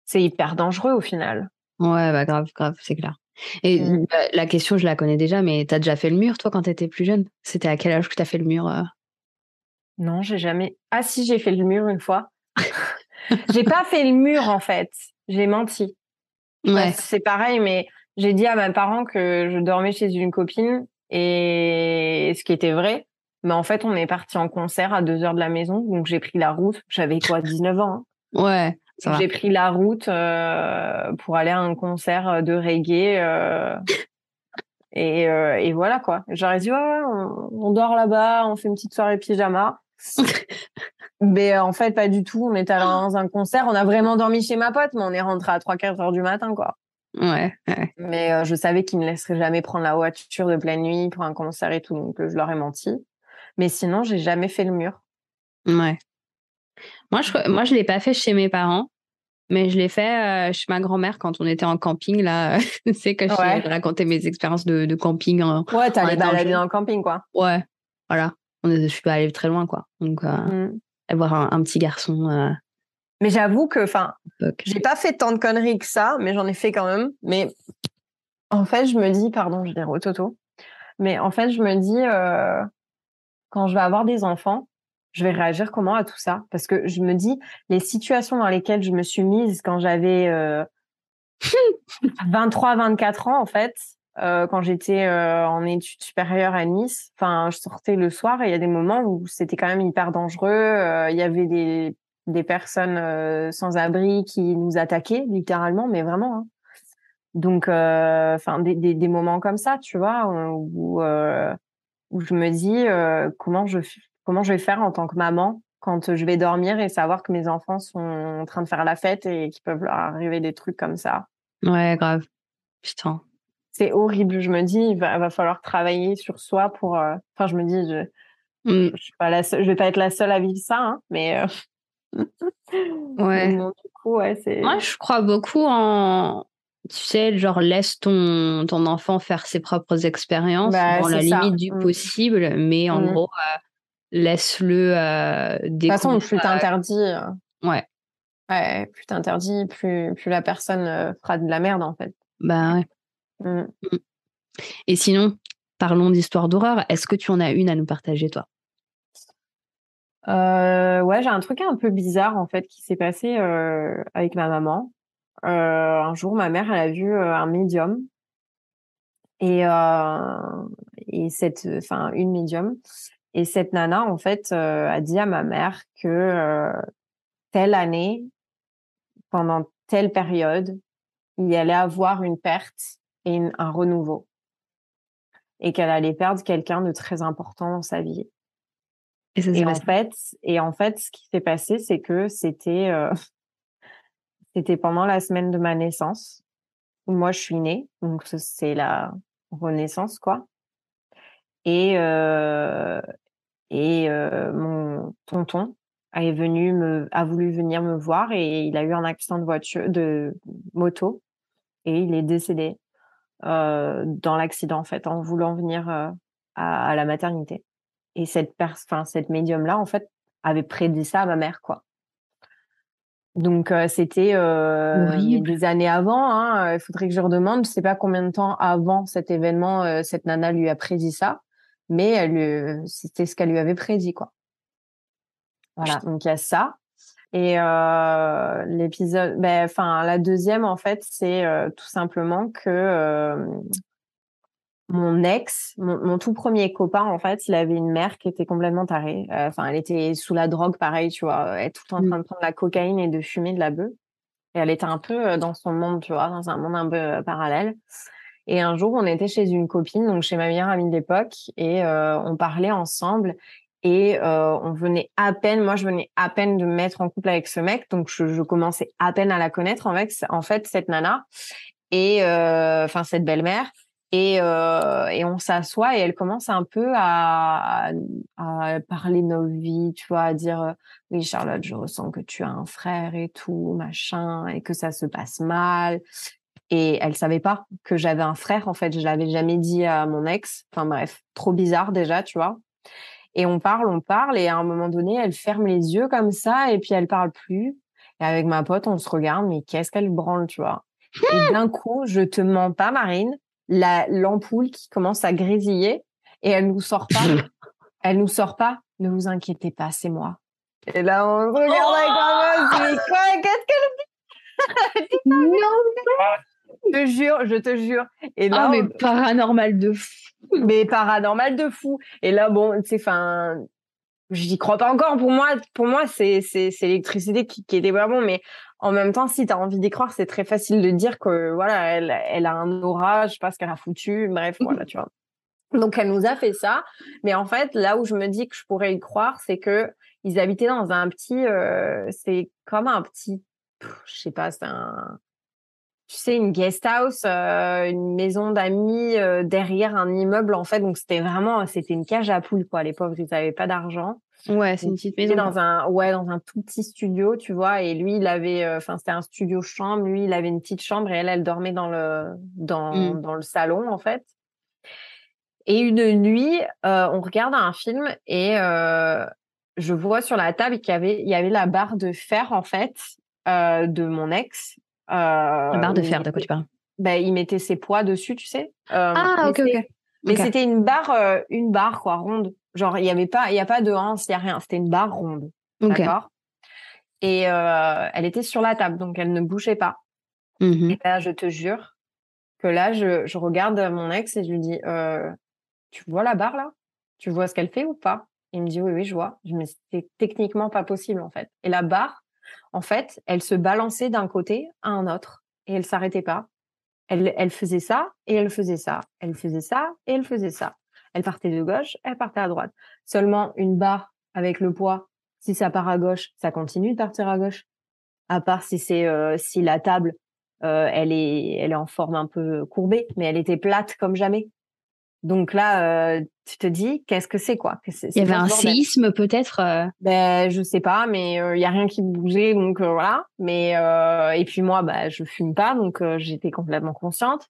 c'est hyper dangereux au final. Ouais, bah grave, grave, c'est clair. Et mmh. bah, la question, je la connais déjà, mais t'as déjà fait le mur, toi, quand t'étais plus jeune? C'était à quel âge que t'as fait le mur euh? Non, j'ai jamais. Ah si, j'ai fait le mur une fois. j'ai pas fait le mur en fait. J'ai menti. Ouais. C'est pareil, mais j'ai dit à mes parents que je dormais chez une copine et ce qui était vrai. Mais en fait, on est parti en concert à deux heures de la maison, donc j'ai pris la route. J'avais quoi, 19 ans. Hein. Ouais. J'ai pris la route euh, pour aller à un concert de reggae. Euh, et, euh, et, voilà quoi. J'aurais dit, ouais, on, dort là-bas, on fait une petite soirée pyjama. mais en fait, pas du tout. On est allé dans un concert. On a vraiment dormi chez ma pote, mais on est rentré à 3-4 heures du matin, quoi. Ouais. Mais je savais qu'ils ne laisseraient jamais prendre la voiture de pleine nuit pour un concert et tout, donc je leur ai menti. Mais sinon, j'ai jamais fait le mur. Ouais. Moi, je, moi, je l'ai pas fait chez mes parents. Mais je l'ai fait euh, chez ma grand-mère quand on était en camping, là. sais, que je racontais mes expériences de, de camping. En, ouais, t'allais balader dans le camping, quoi. Ouais, voilà. On est, je suis pas allée très loin, quoi. Donc, euh, mmh. avoir un, petit garçon. Euh, mais j'avoue que, enfin, j'ai pas fait tant de conneries que ça, mais j'en ai fait quand même. Mais en fait, je me dis, pardon, je dirais au Toto, mais en fait, je me dis, quand je vais avoir des enfants, je vais réagir comment à tout ça? Parce que je me dis, les situations dans lesquelles je me suis mise quand j'avais euh, 23, 24 ans, en fait, quand j'étais en études supérieures à Nice. Enfin, je sortais le soir et il y a des moments où c'était quand même hyper dangereux. Il y avait des des personnes sans abri qui nous attaquaient littéralement, mais vraiment. Hein. Donc, enfin, des, des, des, moments comme ça, tu vois, où, où je me dis comment je comment je vais faire en tant que maman quand je vais dormir et savoir que mes enfants sont en train de faire la fête et qu'il peut leur arriver des trucs comme ça. Ouais, grave. Putain. C'est horrible. Je me dis, il va, va, falloir travailler sur soi pour. Euh, enfin, je me dis, je, je, suis pas la je vais pas être la seule à vivre ça, hein, mais. Euh, ouais. du coup, ouais, c'est. Moi, je crois beaucoup en. Tu sais, genre, laisse ton, ton enfant faire ses propres expériences bah, dans la limite du mmh. possible, mais en mmh. gros, euh, laisse-le euh, De toute façon, plus t'interdis. Euh, ouais. Ouais, plus t'interdis, plus, plus la personne euh, fera de la merde, en fait. Bah ouais. Mmh. Mmh. Et sinon, parlons d'histoire d'horreur. Est-ce que tu en as une à nous partager, toi? Ouais, j'ai un truc un peu bizarre, en fait, qui s'est passé avec ma maman. un jour, ma mère, elle a vu un médium. Et, et cette, enfin, une médium. Et cette nana, en fait, euh, a dit à ma mère que euh, telle année, pendant telle période, il y allait avoir une perte et un renouveau. Et qu'elle allait perdre quelqu'un de très important dans sa vie. Et, en fait, et en fait, ce qui s'est passé, c'est que c'était euh, c'était pendant la semaine de ma naissance où moi je suis née, donc c'est la renaissance quoi. Et euh, et mon tonton est venu me, a voulu venir me voir et il a eu un accident de voiture, de moto et il est décédé dans l'accident en fait, en voulant venir à, la maternité. Et cette enfin cette médium là en fait avait prédit ça à ma mère quoi. Donc c'était des années avant. Hein, il faudrait que je redemande. Je sais pas combien de temps avant cet événement cette nana lui a prédit ça mais elle, c'était ce qu'elle lui avait prédit, quoi. Voilà, donc il y a ça. Et euh, l'épisode, ben, enfin la deuxième en fait, c'est euh, tout simplement que euh, mon ex, mon, tout premier copain en fait, il avait une mère qui était complètement tarée. Euh, enfin, elle était sous la drogue, pareil, tu vois, elle est tout en mmh. train de prendre la cocaïne et de fumer de la bœuf. Et elle était un peu dans son monde, tu vois, dans un monde un peu parallèle. Et un jour, on était chez une copine, donc chez ma meilleure amie d'époque, et euh, on parlait ensemble. Et euh, on venait à peine, moi je venais à peine de me mettre en couple avec ce mec, donc je, commençais à peine à la connaître en fait, en fait cette nana et euh, enfin cette belle-mère. Et, on s'assoit et elle commence un peu à, à, parler de nos vies, tu vois, à dire oui Charlotte, je ressens que tu as un frère et tout, machin, et que ça se passe mal. Et elle savait pas que j'avais un frère, en fait. Je l'avais jamais dit à mon ex. Enfin bref, trop bizarre déjà, tu vois. Et on parle, on parle, et à un moment donné, elle ferme les yeux comme ça, et puis elle parle plus. Et avec ma pote, on se regarde, mais qu'est-ce qu'elle branle, tu vois. Et d'un coup, je te mens pas, Marine, la l'ampoule qui commence à grésiller, et elle nous sort pas. elle nous sort pas. Ne vous inquiétez pas, c'est moi. Et là, on se regarde avec ma qu'est-ce qu'elle dit Non, je te jure, je te jure. Et là, oh, mais paranormal de fou. Mais paranormal de fou. Et là, bon, tu sais, enfin, j'y crois pas encore. Pour moi, pour moi, c'est c'est c'est l'électricité qui, qui était vraiment. Mais en même temps, si tu as envie d'y croire, c'est très facile de dire que voilà, elle elle a un aura, je sais pas ce qu'elle a foutu. Bref, voilà, tu vois. Donc elle nous a fait ça, mais en fait là où je me dis que je pourrais y croire, c'est que ils habitaient dans un petit, euh, c'est comme un petit, je sais pas, c'est un, tu sais, une guest house, euh, une maison d'amis euh, derrière un immeuble en fait. Donc c'était vraiment, c'était une cage à poules quoi. Les pauvres, ils n'avaient pas d'argent. Ouais, c'est une petite maison. Dans un, ouais, dans un tout petit studio, tu vois. Et lui, il avait, euh, enfin, c'était un studio chambre. Lui, il avait une petite chambre et elle, elle dormait dans le, dans, mmh. dans le salon en fait. Et une nuit, on regarde un film et je vois sur la table qu'il y avait, il y avait la barre de fer en fait de mon ex euh, barre de fer, de quoi tu parles? Ben, Il mettait ses poids dessus, tu sais. Euh, ah, ok, ok. Mais c'était une barre, euh, une barre quoi, ronde. Genre, il y avait pas, il y a pas de hanse, il y a rien. C'était une barre ronde. D'accord? Et euh, elle était sur la table, donc elle ne bougeait pas. Mmh et ben, je te jure que là, je, je regarde mon ex et je lui dis, euh, tu vois la barre là? Tu vois ce qu'elle fait ou pas? Il me dit, oui, oui, je vois. Je me c'est techniquement pas possible en fait. Et la barre, en fait, elle se balançait d'un côté à un autre et elle s'arrêtait pas. Elle, faisait ça et elle faisait ça. Elle faisait ça et elle faisait ça. Elle partait de gauche, elle partait à droite. Seulement une barre avec le poids, si ça part à gauche, ça continue de partir à gauche. À part si c'est euh, si la table euh, elle est elle est en forme un peu courbée, mais elle était plate comme jamais. Donc là, euh, tu te dis, qu'est-ce que c'est quoi? Il y avait un séisme peut-être Ben je sais pas, mais il y a rien qui bougeait, donc voilà. Mais et puis moi, bah je fume pas, donc j'étais complètement consciente.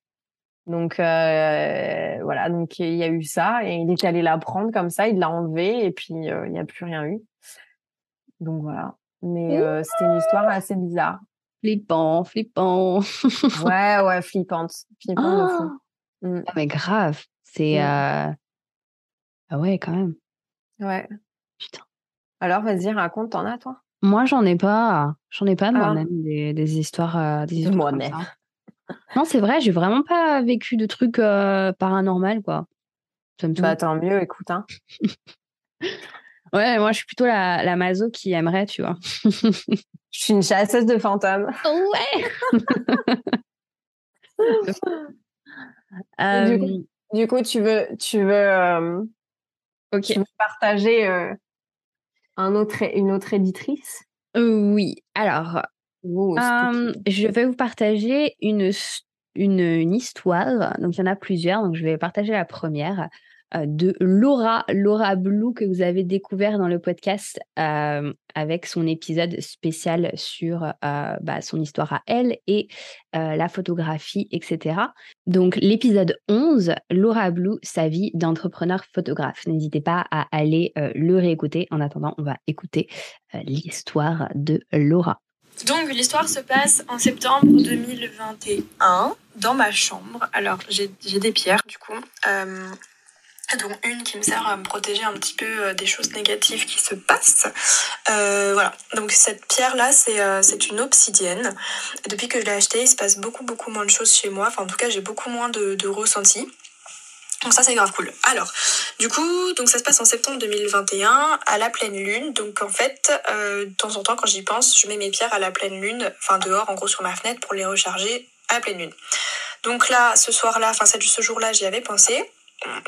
Donc voilà, donc il y a eu ça et il est allé la prendre comme ça, il l'a enlevée et puis il n'y a plus rien eu. Donc voilà. Mais c'était une histoire assez bizarre. Flippant, flippant. ouais, ouais, flippante. Flippante de fou. Ah, mmh. mais grave. C'est. Euh... Ah ouais, quand même. Ouais. Putain. Alors, vas-y, raconte, t'en as, toi? Moi, j'en ai pas. J'en ai pas ah. moi-même des, des, histoires. Euh, des histoires moi-même. non, c'est vrai, j'ai vraiment pas vécu de trucs euh, paranormal, quoi. Bah, tant mieux, écoute, hein. Ouais, moi, je suis plutôt la, la maso qui aimerait, tu vois. je suis une chasseuse de fantômes. Ouais. du, coup, tu veux, tu veux, euh, tu veux partager euh, un autre, une autre éditrice? Oui. Alors, je vais vous partager une, une, une histoire. Donc, il y en a plusieurs. Donc, je vais partager la première. Euh, de Laura, Laura Blue, que vous avez découvert dans le podcast euh, avec son épisode spécial sur euh, bah, son histoire à elle et la photographie, etc. Donc l'épisode 11, Laura Blue, sa vie d'entrepreneur photographe. N'hésitez pas à aller le réécouter. En attendant, on va écouter l'histoire de Laura. Donc l'histoire se passe en septembre 2021 dans ma chambre. Alors j'ai des pierres du coup dont une qui me sert à me protéger un petit peu euh, des choses négatives qui se passent. Euh, voilà, donc cette pierre-là, c'est euh, une obsidienne. Depuis que je l'ai achetée, il se passe beaucoup, beaucoup moins de choses chez moi. Enfin, en tout cas, j'ai beaucoup moins de, de ressentis. Donc ça c'est grave cool. Alors, du coup, donc ça se passe en septembre 2021 à la pleine lune. Donc en fait, euh, de temps en temps quand j'y pense, je mets mes pierres à la pleine lune, enfin dehors en gros sur ma fenêtre pour les recharger à la pleine lune. Donc là, ce soir-là, enfin ce jour-là, j'y avais pensé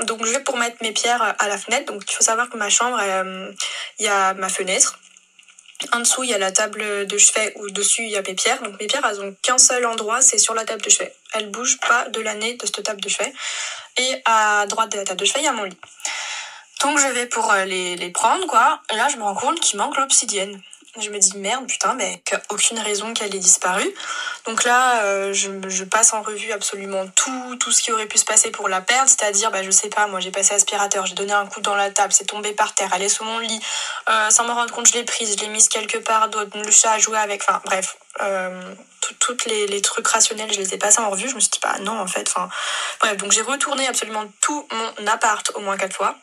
donc je vais pour mettre mes pierres à la fenêtre. Donc il faut savoir que ma chambre, euh, il y a ma fenêtre. En dessous, il y a la table de chevet où dessus il y a mes pierres. Donc mes pierres, elles ont qu'un seul endroit, c'est sur la table de chevet. Elles bougent pas de l'année de cette table de chevet. Et à droite de la table de chevet, il y a mon lit. Donc je vais pour euh, les, les prendre, quoi. Et là, je me rends compte qu'il manque l'obsidienne. Je me dis merde, putain, mais aucune raison qu'elle ait disparu. Donc là, euh, je, passe en revue absolument tout, tout ce qui aurait pu se passer pour la perdre. C'est-à-dire, bah, je sais pas, moi j'ai passé aspirateur, j'ai donné un coup dans la table, c'est tombé par terre, elle est sous mon lit. Euh, sans me rendre compte, je l'ai prise, je l'ai mise quelque part d'autre, le chat a joué avec. Enfin, bref. Euh, les, les, trucs rationnels, je les ai passés en revue. Je me suis dit, bah non, en fait. Enfin, bref, donc j'ai retourné absolument tout mon appart au moins quatre fois.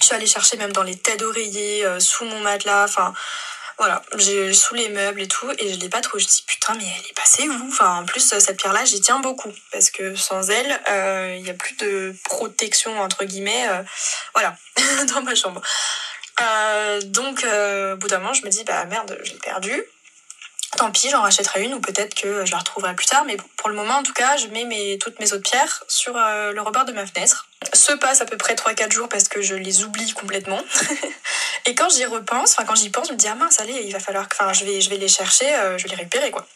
Je suis allée chercher même dans les têtes d'oreiller, euh, sous mon matelas, enfin voilà, j'ai sous les meubles et tout, et je l'ai pas trop. Je dis putain, mais elle est passée où? Enfin, en plus, cette pierre-là, j'y tiens beaucoup parce que sans elle, il euh, y a plus de protection entre guillemets. Euh, voilà, dans ma chambre. Euh, donc, au bout d'un moment, je me dis bah merde, je l'ai perdue tant pis, j'en rachèterai une ou peut-être que je la retrouverai plus tard. Mais pour le moment, en tout cas, je mets mes, toutes mes autres pierres sur euh, le rebord de ma fenêtre. Se passe à peu près 3-4 jours parce que je les oublie complètement. et quand j'y repense, enfin quand j'y pense, je me dis ah mince, allez, il va falloir que, je vais, je vais les chercher, euh, je vais les récupérer quoi.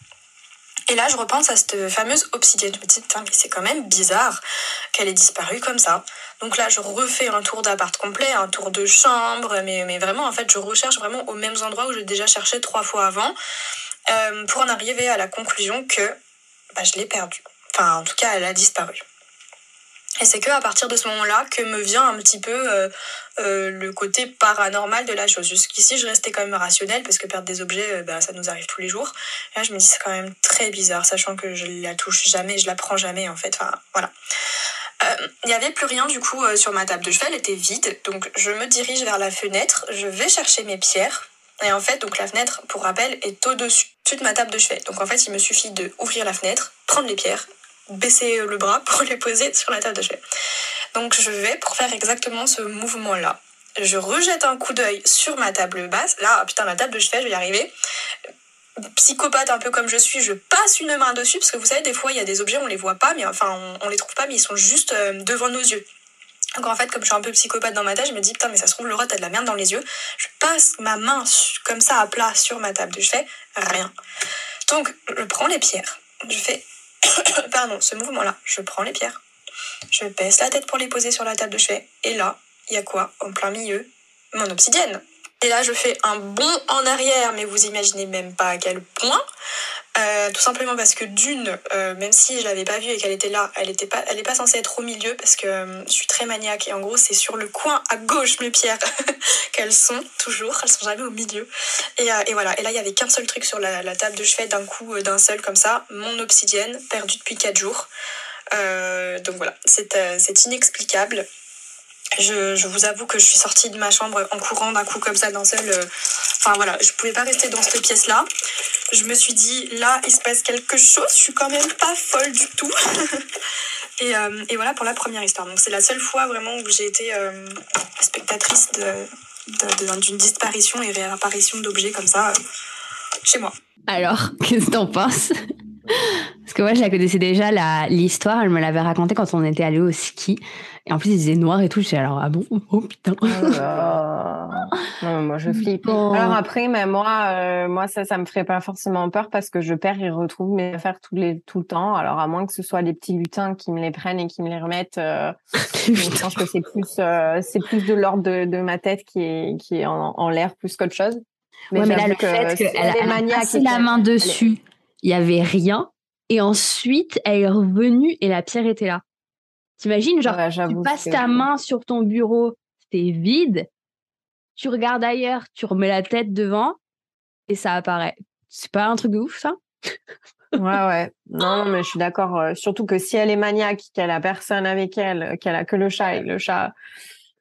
Et là, je repense à cette fameuse obsidienne. Je me dis, mais c'est quand même bizarre qu'elle ait disparu comme ça. Donc là, je refais un tour d'appart complet, un tour de chambre, mais, mais vraiment, en fait, je recherche vraiment aux mêmes endroits où j'ai déjà cherché trois fois avant. Euh, pour en arriver à la conclusion que bah, je l'ai perdue. Enfin, en tout cas, elle a disparu. Et c'est que à partir de ce moment-là que me vient un petit peu euh, euh, le côté paranormal de la chose. Jusqu'ici, je restais quand même rationnelle parce que perdre des objets, bah, ça nous arrive tous les jours. Et là, je me dis c'est quand même très bizarre, sachant que je la touche jamais, je la prends jamais en fait. Enfin, voilà. Il n'y avait plus rien du coup sur ma table de chevet, elle était vide. Donc je me dirige vers la fenêtre, je vais chercher mes pierres et en fait, donc la fenêtre, pour rappel, est au-dessus de ma table de chevet. Donc en fait, il me suffit de ouvrir la fenêtre, prendre les pierres baisser le bras pour les poser sur la table de chevet. Donc je vais pour faire exactement ce mouvement-là. Je rejette un coup d'œil sur ma table basse. Là, putain, ma table de chevet, je vais y arriver. Psychopathe un peu comme je suis, je passe une main dessus parce que vous savez, des fois, il y a des objets, on les voit pas, mais enfin, on, on les trouve pas, mais ils sont juste euh, devant nos yeux. Donc en fait, comme je suis un peu psychopathe dans ma tête, je me dis putain, mais ça se trouve, Laura, t'as de la merde dans les yeux. Je passe ma main comme ça à plat sur ma table. Je fais rien. Donc, je prends les pierres. Je fais, pardon, ce mouvement-là. Je prends les pierres. Je baisse la tête pour les poser sur la table de chevet. Et là, il y a quoi En plein milieu? Mon obsidienne. Et là, je fais un bond en arrière, mais vous imaginez même pas à quel point. Euh, tout simplement parce que d'une, euh, même si je l'avais pas vue et qu'elle était là, elle était pas, elle est pas censée être au milieu parce que euh, je suis très maniaque et en gros c'est sur le coin à gauche mes pierres qu'elles sont toujours, elles sont jamais au milieu. Et, et voilà. Et là il y avait qu'un seul truc sur la, la table de chevet d'un coup, d'un seul comme ça, mon obsidienne perdue depuis 4 jours. Donc voilà, c'est inexplicable. Je, vous avoue que je suis sortie de ma chambre en courant d'un coup comme ça d'un seul. euh, Enfin voilà, je pouvais pas rester dans cette pièce-là. Je me suis dit, là, il se passe quelque chose. Je suis quand même pas folle du tout. et, euh, et voilà pour la première histoire. Donc c'est la seule fois vraiment où j'ai été euh, spectatrice d'une disparition et réapparition d'objets comme ça chez moi. Alors, qu'est-ce que t'en penses? Parce que moi, je la connaissais déjà, l'histoire. Elle me l'avait racontée quand on était allé au ski. Et en plus, il faisait noir et tout. J'étais alors, ah bon? Oh putain. Oh non, moi je flippe. Oh. Alors après, mais moi, euh, moi ça, ça me ferait pas forcément peur parce que je perds et retrouve mes affaires tous les, tout le temps. Alors à moins que ce soit les petits lutins qui me les prennent et qui me les remettent, euh, je pense que c'est plus, euh, c'est plus de l'ordre de, de ma tête qui est, qui est en, en l'air plus qu'autre chose. Ouais, mais là, le fait qu'elle a passé la main dessus, il y avait rien. Et ensuite, elle est revenue et la pierre était là. T'imagines, genre, Ouais, tu passes que- ta main sur ton bureau, c'est vide. Tu regardes ailleurs, tu remets la tête devant et ça apparaît. C'est pas un truc de ouf, ça? Ouais, ouais. Non, non, mais je suis d'accord. euh, surtout que si elle est maniaque, qu'elle a personne avec elle, qu'elle a que le chat et le chat,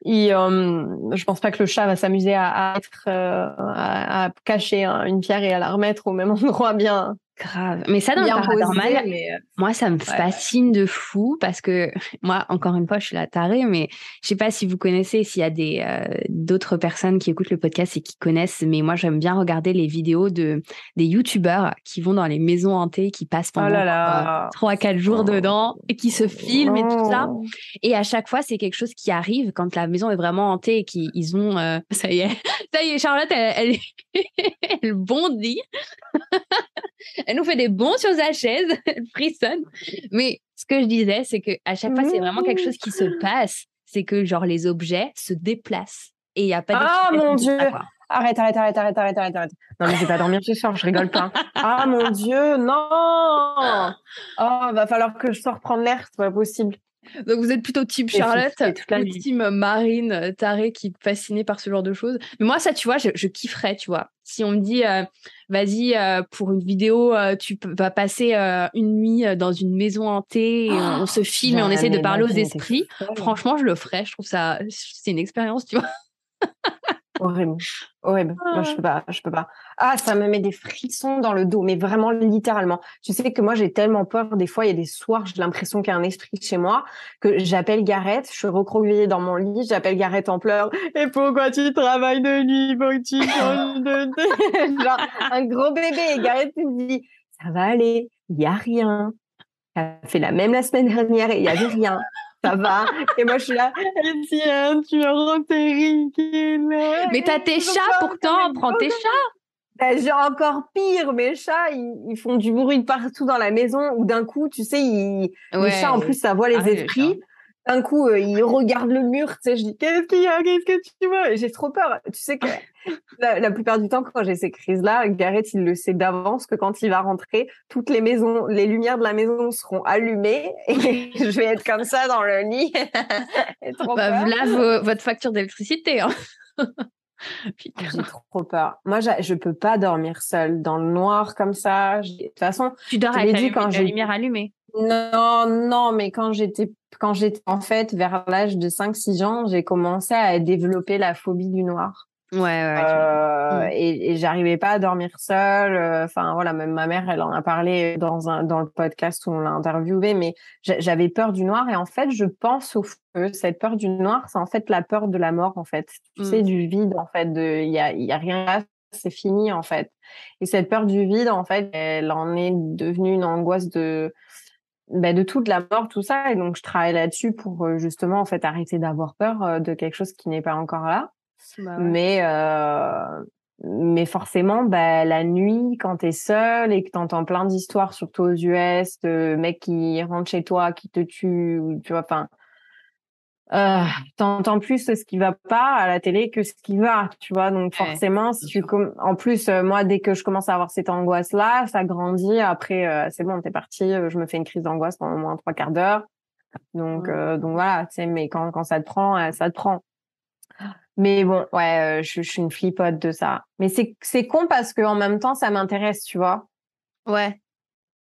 il, euh, je pense pas que le chat va s'amuser à, à être, euh, à, à cacher hein, une pierre et à la remettre au même endroit bien, Grave. Mais ça, dans le bien posé. paranormal, Mais euh, Moi, ça me fascine de fou parce que moi, encore une fois, je suis la tarée, mais je sais pas si vous connaissez, s'il y a des euh, d'autres personnes qui écoutent le podcast et qui connaissent, mais moi, j'aime bien regarder les vidéos de des youtubeurs qui vont dans les maisons hantées, qui passent oh pendant trois quatre jours Oh. dedans et qui se filment et tout ça. Oh. Et à chaque fois, c'est quelque chose qui arrive quand la maison est vraiment hantée et qu'ils ont, euh, ça y est, ça y est, Charlotte, elle, elle, elle bondit. Elle nous fait des bonds sur sa chaise, elle frissonne. Mais ce que je disais, c'est que à chaque fois, c'est vraiment quelque chose qui se passe. C'est que genre les objets se déplacent et il y a pas. Ah, mon Dieu. quoi. Arrête, arrête, arrête, arrête, arrête, arrête, arrête. Non, mais je vais pas dormir ce soir, je rigole pas. Ah, mon Dieu, non! Oh, va falloir que je sorte prendre l'air, c'est pas possible. Donc vous êtes plutôt type Charlotte team Marine euh, tarée qui est fascinée par ce genre de choses. Mais moi ça tu vois, je, je kifferais, tu vois. Si on me dit euh, vas-y euh, pour une vidéo, euh, tu vas passer une nuit dans une maison hantée et on, on se filme et on essaie de parler aux esprits. Franchement, je le ferais. Je trouve ça c'est une expérience, tu vois. Horrible. Horrible. Moi, je peux pas, je peux pas. Ah, ça me met des frissons dans le dos, mais vraiment littéralement. Tu sais que moi, j'ai tellement peur. Des fois, il y a des soirs, j'ai l'impression qu'il y a un esprit chez moi, que j'appelle Gareth, je suis recroquevillée dans mon lit, j'appelle Gareth en pleurs. Et pourquoi tu travailles de nuit? Que tu changes de... Genre, un gros bébé. Et Gareth, me dit, ça va aller, il y a rien. Ça fait la même la semaine dernière et il y avait rien. Ça va. Et moi, je suis là, tiens, tu es en péril. Mais t'as tes chats pourtant, prends tes chats. Ben, j'ai encore pire, mes chats, ils, ils font du bruit partout dans la maison ou d'un coup, tu sais, ils, les chats, en plus, ça voit les Ah esprits. D'un coup, euh, ils regardent le mur, tu sais, je dis, qu'est-ce qu'il y a, qu'est-ce que tu vois? Et J'ai trop peur. Tu sais que la, la plupart du temps, quand j'ai ces crises-là, Gareth, il le sait d'avance que quand il va rentrer, toutes les maisons, les lumières de la maison seront allumées et je vais être comme ça dans le lit. Trop Bah, peur. vos- votre facture d'électricité. Hein. J'ai trop peur. Moi, je peux pas dormir seule dans le noir comme ça. De toute façon, Tu dors avec la, dit quand la lumière allumée. non, non, mais quand j'étais, quand j'étais en fait vers l'âge de 5-6 ans, j'ai commencé à développer la phobie du noir. Ouais, ouais. Euh, et, et j'arrivais pas à dormir seule. euh, Enfin voilà, même ma mère, elle en a parlé dans un dans le podcast où on l'a interviewé. Mais j'a- j'avais peur du noir et en fait, je pense au feu. Cette peur du noir, c'est en fait la peur de la mort en fait. Tu Mm. sais, du vide en fait. De il y a il y a rien là, c'est fini en fait. Et cette peur du vide en fait, elle en est devenue une angoisse de ben, de toute la mort, tout ça. Et donc je travaille là-dessus pour euh, justement en fait arrêter d'avoir peur euh, de quelque chose qui n'est pas encore là. Bah ouais. Mais euh, mais forcément, bah, la nuit, quand t'es seul et que t'entends plein d'histoires, surtout aux US, de mecs qui rentrent chez toi, qui te tuent, tu vois, enfin, euh, t'entends plus ce qui va pas à la télé que ce qui va, tu vois. Donc Ouais, forcément, si tu com- en plus, euh, moi, dès que je commence à avoir cette angoisse-là, ça grandit. Après, euh, c'est bon, t'es parti. euh, je me fais une crise d'angoisse pendant au moins trois quarts d'heure. Donc, Ouais. euh, donc voilà, tu sais, mais quand, quand ça te prend, ça te prend. Mais bon, ouais, je, je suis une flipote de ça. Mais c'est c'est con parce que en même temps, ça m'intéresse, tu vois. Ouais.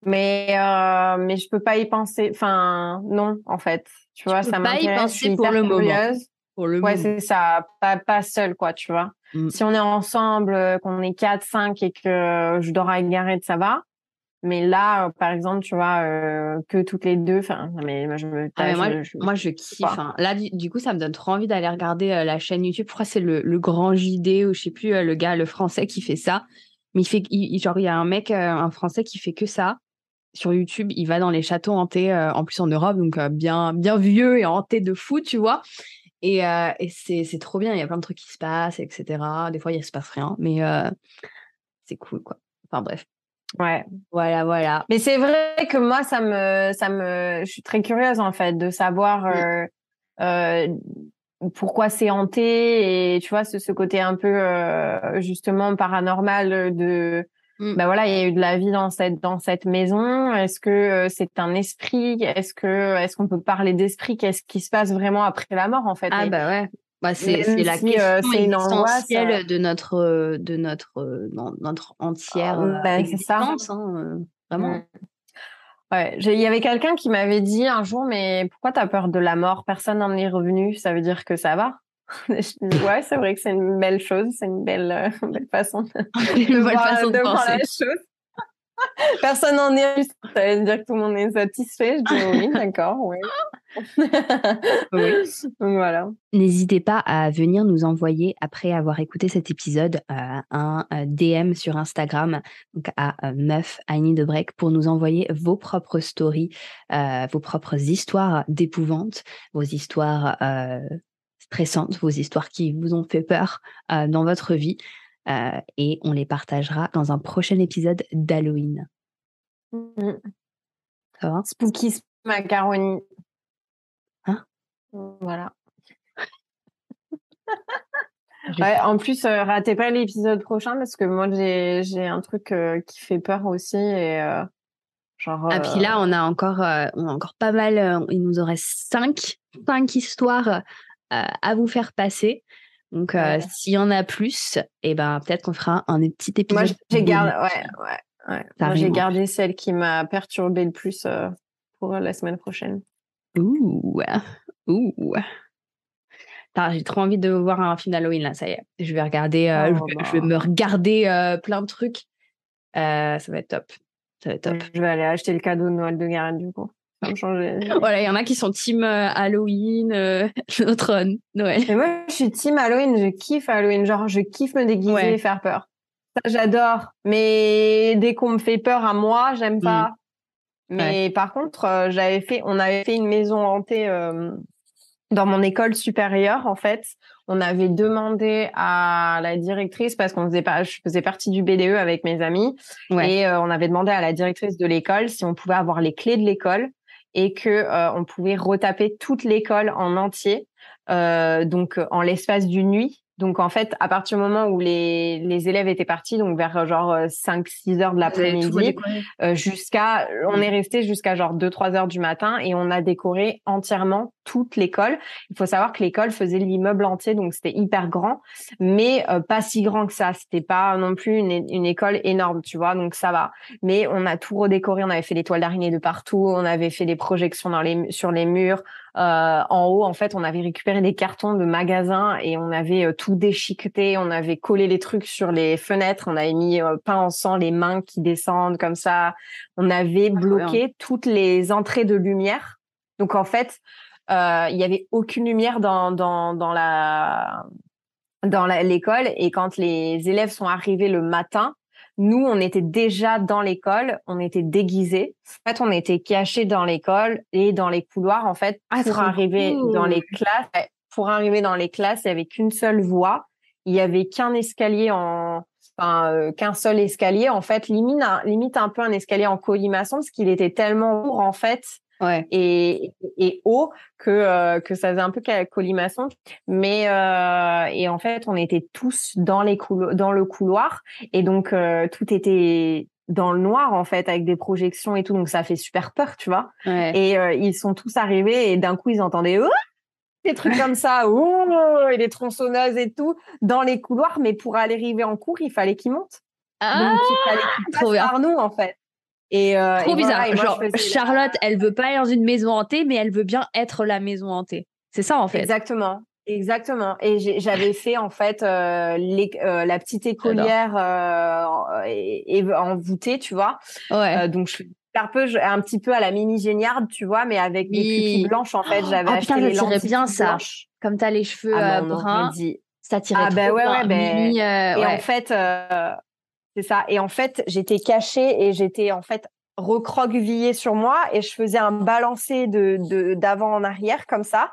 Mais euh, mais je peux pas y penser. Enfin, non, en fait, tu vois, ça m'intéresse. Je suis pour hyper le moment. curieuse. Pour le Ouais, moment. c'est ça. Pas pas seule, quoi, tu vois. Mm. Si on est ensemble, euh, qu'on est quatre, cinq et que je dors avec Gareth, ça va. Mais là, euh, par exemple, tu vois, euh, que toutes les deux. Enfin, mais moi, je me. Ah, mais moi, je- je- moi, je kiffe. hein. Là, du, du coup, ça me donne trop envie d'aller regarder euh, la chaîne YouTube. Je crois que c'est le, le Grand JD ou je sais plus, euh, le gars, le français qui fait ça. Mais il fait, il- genre, il y a un mec, euh, un français qui fait que ça sur YouTube. Il va dans les châteaux hantés, euh, en plus en Europe, donc euh, bien, bien vieux et hantés de fou, tu vois. Et, euh, et c'est, trop bien. Il y a plein de trucs qui se passent, etc. Des fois, il se passe rien, mais c'est cool, quoi. Enfin, bref. Ouais. Voilà, voilà. Mais c'est vrai que moi, ça me, ça me, je suis très curieuse en fait de savoir pourquoi c'est hanté et tu vois ce, ce côté un peu justement paranormal de, Mm. bah voilà, il y a eu de la vie dans cette dans cette maison. Est-ce que euh, c'est un esprit? Est-ce que est-ce qu'on peut parler d'esprit? Qu'est-ce qui se passe vraiment après la mort en fait? Ah Et- bah ouais. Bah, c'est la question euh, angoisse, existentielle euh, de notre de notre dans notre entière Ah, euh, bah, ça. existence, hein, vraiment. Mm. Ouais, il y avait quelqu'un qui m'avait dit un jour, mais pourquoi t'as peur de la mort? Personne n'en est revenu, ça veut dire que ça va? Ouais, c'est vrai que c'est une belle chose, c'est une belle, euh, belle façon de, voir, façon de de voir penser. la chose. Personne n'en est revenu, ça veut dire que tout le monde est satisfait. Je dis oui, d'accord, oui. Oui. Donc voilà. N'hésitez pas à venir nous envoyer, après avoir écouté cet épisode, euh, un euh, DM sur Instagram, donc à euh, meuf Annie de Break, pour nous envoyer vos propres stories, euh, vos propres histoires d'épouvante, vos histoires stressantes, vos histoires qui vous ont fait peur euh, dans votre vie. euh, et on les partagera dans un prochain épisode d'Halloween. Mm. Ça va? Spooky macaroni. Hein? Voilà. Ouais, en plus, euh, ratez pas l'épisode prochain parce que moi j'ai un truc qui fait peur aussi et genre. Ah, puis là, on a encore, euh, on a encore pas mal. euh, il nous en reste cinq, cinq histoires à vous faire passer. Donc, euh, Ouais. s'il y en a plus, et ben peut-être qu'on fera un petit épisode. moi j'ai gardé, ouais, ouais, ouais. Moi j'ai Carrément. gardé celle qui m'a perturbé le plus euh, pour la semaine prochaine. Ouh, ouh. J'ai trop envie de voir un film d'Halloween là. Ça y est, je vais regarder. euh, Oh, je, vais, bah. je vais me regarder euh, plein de trucs. Euh, ça va être top. Ça va être top. Je vais aller acheter le cadeau de Noël de Gareth du coup. Changer. Voilà, il y en a qui sont team euh, Halloween, euh, euh, Noël. Mais moi, je suis team Halloween. Je kiffe Halloween. Genre, je kiffe me déguiser Ouais. et faire peur. Ça, j'adore. Mais dès qu'on me fait peur à moi, j'aime pas. Mais par contre, euh, j'avais fait, on avait fait une maison hantée euh, dans mon école supérieure. En fait, on avait demandé à la directrice parce qu'on faisait pas, je faisais partie du BDE avec mes amis Ouais. et euh, on avait demandé à la directrice de l'école si on pouvait avoir les clés de l'école et que euh, on pouvait retaper toute l'école en entier, euh, donc euh, en l'espace d'une nuit. Donc en fait, à partir du moment où les, les élèves étaient partis, donc vers euh, genre 5-6 heures de l'après-midi, euh, jusqu'à, on Mm. est resté jusqu'à genre 2-3 heures du matin et on a décoré entièrement toute l'école. Il faut savoir que l'école faisait l'immeuble entier, donc c'était hyper grand, mais euh, pas si grand que ça. C'était pas non plus une, une école énorme, tu vois, donc ça va. Mais on a tout redécoré, on avait fait des toiles d'araignée de partout, on avait fait des projections dans les, sur les murs, Euh, en haut, en fait, on avait récupéré des cartons de magasins et on avait euh, tout déchiqueté. On avait collé les trucs sur les fenêtres. On avait mis euh, peint en sang les mains qui descendent comme ça. On avait bloqué toutes les entrées de lumière. Donc en fait, euh, il y avait aucune lumière dans dans dans la dans l'école et quand les élèves sont arrivés le matin, nous, on était déjà dans l'école, on était déguisés. En fait, on était cachés dans l'école et dans les couloirs, en fait, Ah, pour arriver cool. dans les classes. Pour arriver dans les classes, il y avait qu'une seule voie. Il y avait qu'un escalier en, enfin, euh, qu'un seul escalier. En fait, limite un, limite un peu un escalier en colimaçon parce qu'il était tellement lourd, en fait, Ouais. et, et haut que euh, que ça faisait un peu colimaçon. Mais euh, et en fait on était tous dans les coulo- dans le couloir et donc euh, tout était dans le noir en fait avec des projections et tout. Donc ça fait super peur tu vois. Ouais. et euh, ils sont tous arrivés et d'un coup ils entendaient Ouah des trucs comme ça. Ouh! Et des tronçonneuses et tout dans les couloirs. Mais pour aller arriver en cours il fallait qu'ils montent. Ah, donc il fallait qu'ils passent par nous en fait et euh, trop et bizarre. voilà, et moi, Genre, faisais- Charlotte, elle veut pas aller dans une maison hantée, mais elle veut bien être la maison hantée. C'est ça, en fait. Exactement. Exactement. Et j'avais fait en fait euh, les- euh, la petite écolière euh, et, et envoûtée, tu vois. Ouais. Donc je fais un peu je- un petit peu à la mini géniarde, tu vois, mais avec Oui. pupilles blanches en fait. J'avais Oh, acheté putain, ça les tirait bien, ça. blanches. Comme t'as les cheveux Ah, bah, bruns, ça tirait Ah, trop bah ouais, bien. ouais, Mimi, euh, Et ouais. en fait, c'est ça. Et en fait, j'étais cachée et j'étais en fait recroquevillée sur moi et je faisais un balancé de d'avant en arrière comme ça.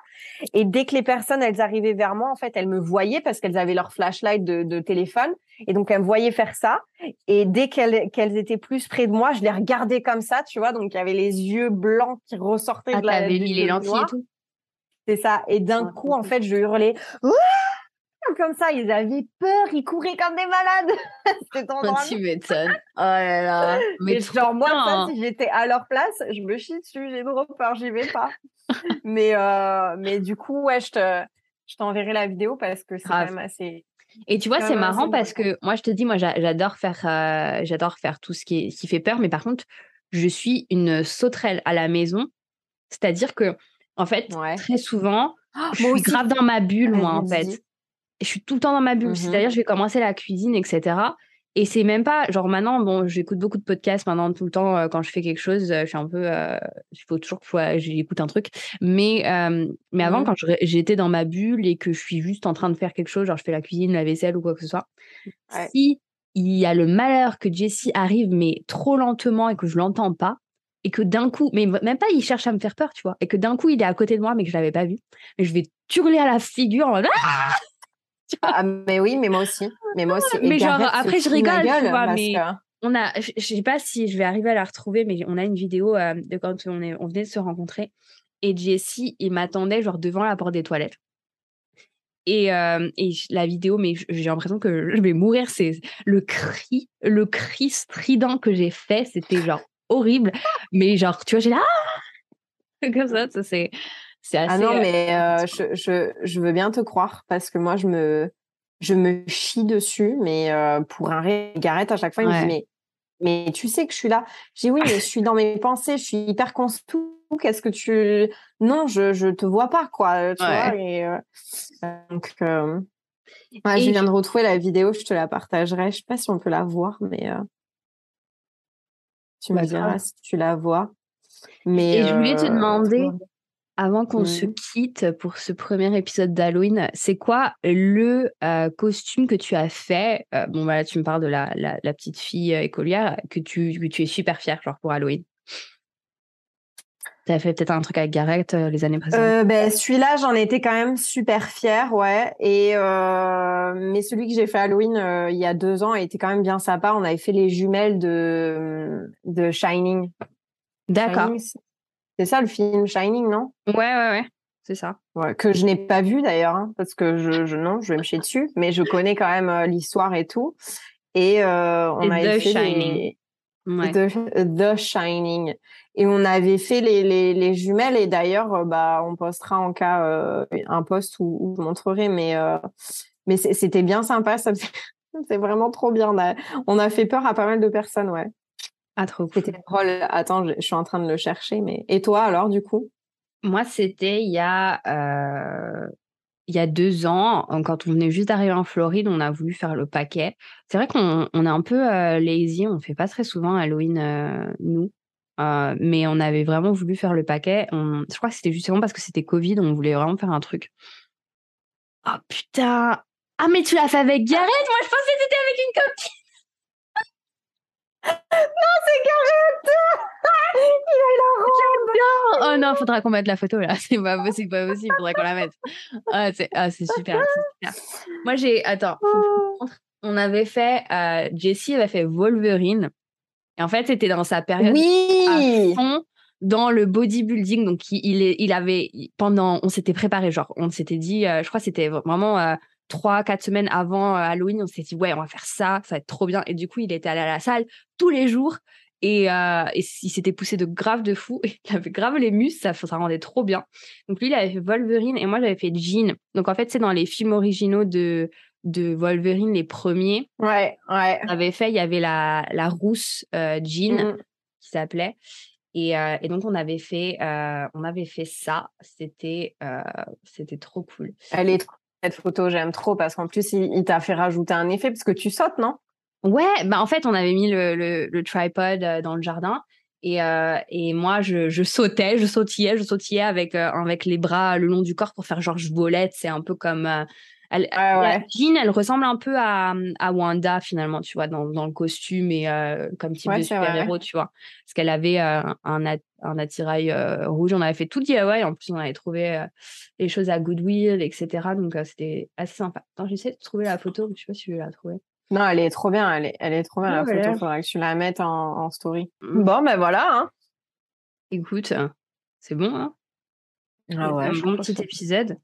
Et dès que les personnes elles arrivaient vers moi, en fait, elles me voyaient parce qu'elles avaient leur flashlight de, de téléphone et donc elles me voyaient faire ça. Et dès qu'elles étaient plus près de moi, je les regardais comme ça, tu vois. Donc il y avait les yeux blancs qui ressortaient Ah, de la. t'avais mis les le lentilles et tout. C'est ça. Et d'un Ouais, coup, en fait, je hurlais. Ouah comme ça, ils avaient peur, ils couraient comme des malades. C'était Quand drôle. tu m'étonnes. Oh là là. Mais genre, moi, ça, si j'étais à leur place, je me chie dessus, j'ai trop peur, j'y vais pas. mais, euh, mais du coup, ouais, je te, je t'enverrai la vidéo parce que c'est quand même assez. Et tu vois, c'est marrant parce que moi, je te dis, moi, j'a- j'adore faire, euh, j'adore faire tout ce qui, est, qui fait peur, mais par contre, je suis une sauterelle à la maison. C'est-à-dire que, en fait, Ouais. très souvent, je moi suis aussi. grave dans ma bulle, moi, en fait. Je suis tout le temps dans ma bulle. Mhm. C'est-à-dire, je vais commencer la cuisine, etc. Et c'est même pas, genre maintenant, bon, j'écoute beaucoup de podcasts maintenant tout le temps euh, quand je fais quelque chose, euh, je suis un peu, euh, il faut toujours que j'écoute un truc. Mais, euh, mais avant, Mhm. quand j'étais dans ma bulle et que je suis juste en train de faire quelque chose, genre je fais la cuisine, la vaisselle ou quoi que ce soit, Ouais. si il y a le malheur que Jessie arrive, mais trop lentement et que je l'entends pas, et que d'un coup, mais même pas il cherche à me faire peur, tu vois, et que d'un coup il est à côté de moi, mais que je l'avais pas vu, mais je vais hurler à la figure en mode, Ah Ah, mais oui, mais moi aussi. Mais moi aussi. Et Mais genre, après, je rigole, tu vois, mais- que- on a, je, je sais pas si je vais arriver à la retrouver, mais on a une vidéo euh, de quand on, est, on venait de se rencontrer. Et Jessie, il m'attendait genre devant la porte des toilettes. Et, euh, et la vidéo, mais j'ai l'impression que je vais mourir. C'est le cri, le cri strident que j'ai fait, c'était genre horrible. Mais genre, tu vois, j'ai là, Ah comme ça, ça c'est, c'est assez. Ah non, euh, mais euh, je, je, je veux bien te croire parce que moi, je me, je me chie dessus, mais euh, pour un Gareth, à chaque fois, il me dit, mais, mais tu sais que je suis là. Je dis, oui, mais je suis dans mes pensées, je suis hyper consciente. Qu'est-ce que tu. Non, je, je te vois pas, quoi. Tu Ouais. vois, et, euh, donc, ouais, Et je viens de retrouver la vidéo, je te la partagerai. Je sais pas si on peut la voir, mais euh, tu me Bah, diras si tu la vois. Mais, Et je voulais te demander, avant qu'on se quitte pour ce premier épisode d'Halloween, c'est quoi le euh, costume que tu as fait? Euh, Bon, voilà, tu me parles de la, la, la petite fille euh, écolière que tu, que tu es super fière, genre pour Halloween. Tu as fait peut-être un truc avec Gareth euh, les années précédentes? Ben, celui-là, j'en étais quand même super fière, ouais. Et mais celui que j'ai fait Halloween il y a deux ans était quand même bien sympa. On avait fait les jumelles de de Shining. D'accord. C'est- ça le film Shining, non? Ouais, ouais, ouais. C'est ça. ouais, Que je n'ai pas vu d'ailleurs, hein, parce que je, je non, je vais me chier dessus. Mais je connais quand même euh, l'histoire et tout. Et euh, on The fait Shining. les- Ouais. The, The Shining. Et on avait fait les, les, les jumelles et d'ailleurs, euh, bah, on postera en cas euh, un post où, où je montrerai, mais, mais c'était bien sympa, ça c'est vraiment trop bien. On a, on a fait peur à pas mal de personnes, ouais. Ah, trop cool. C'était drôle. Attends, je, je suis en train de le chercher, mais et toi alors du coup? Moi, c'était il y a euh, il y a deux ans, quand on venait juste d'arriver en Floride, on a voulu faire le paquet. C'est vrai qu'on on est un peu euh, lazy, on fait pas très souvent Halloween euh, nous, euh, mais on avait vraiment voulu faire le paquet. On, je crois que c'était justement parce que c'était Covid, on voulait vraiment faire un truc. Oh putain Ah mais tu l'as fait avec Gareth Moi je pensais que c'était avec une copine Il a la robe Oh non, faudra qu'on mette la photo là. C'est pas possible, pas possible. Faudra qu'on la mette. Ah, c'est ah, super, super, Moi, j'ai. Attends. On avait fait. Euh, Jessie avait fait Wolverine. Et en fait, c'était dans sa période oui à fond dans le bodybuilding. Donc, il, il, il avait. Pendant. On s'était préparé, genre, on s'était dit. Euh, je crois que c'était vraiment. Euh, trois, quatre semaines avant euh, Halloween, on s'est dit, ouais, on va faire ça, ça va être trop bien. Et du coup, il était allé à la salle tous les jours. Et, euh, il s'était poussé de grave de fou. il avait grave les muscles, ça, ça rendait trop bien. Donc lui, il avait fait Wolverine et moi, j'avais fait Jean. Donc en fait, c'est dans les films originaux de, de Wolverine, les premiers. Ouais, ouais. On avait fait, il y avait la, la rousse euh, Jean mm-hmm. qui s'appelait. Et, euh, et, donc on avait fait, euh, on avait fait ça. C'était, euh, c'était trop cool. Elle est cette photo, j'aime trop parce qu'en plus, il, t'a fait rajouter un effet parce que tu sautes, non? Ouais, bah en fait, on avait mis le, le, tripod euh, dans le jardin et, euh, et moi, je, je, sautais, je sautillais, je sautillais avec, euh, avec les bras le long du corps pour faire genre je volette. C'est un peu comme elle, Jean, elle ressemble un peu à, à Wanda finalement, tu vois, dans, dans le costume et comme type de super-héros, tu vois. Parce qu'elle avait un, un attirail euh, rouge. On avait fait tout DIY. En plus, on avait trouvé les choses à Goodwill, etc. Donc, c'était assez sympa. Attends, j'essaie de trouver la photo, mais je sais pas si je vais la trouver. Non, elle est trop bien. Elle est, elle est trop bien, la photo. Il faudrait que tu la mettes en, en story. Mmh. Bon, ben voilà. Hein. Écoute, c'est bon, hein ah ouais, un bon petit épisode.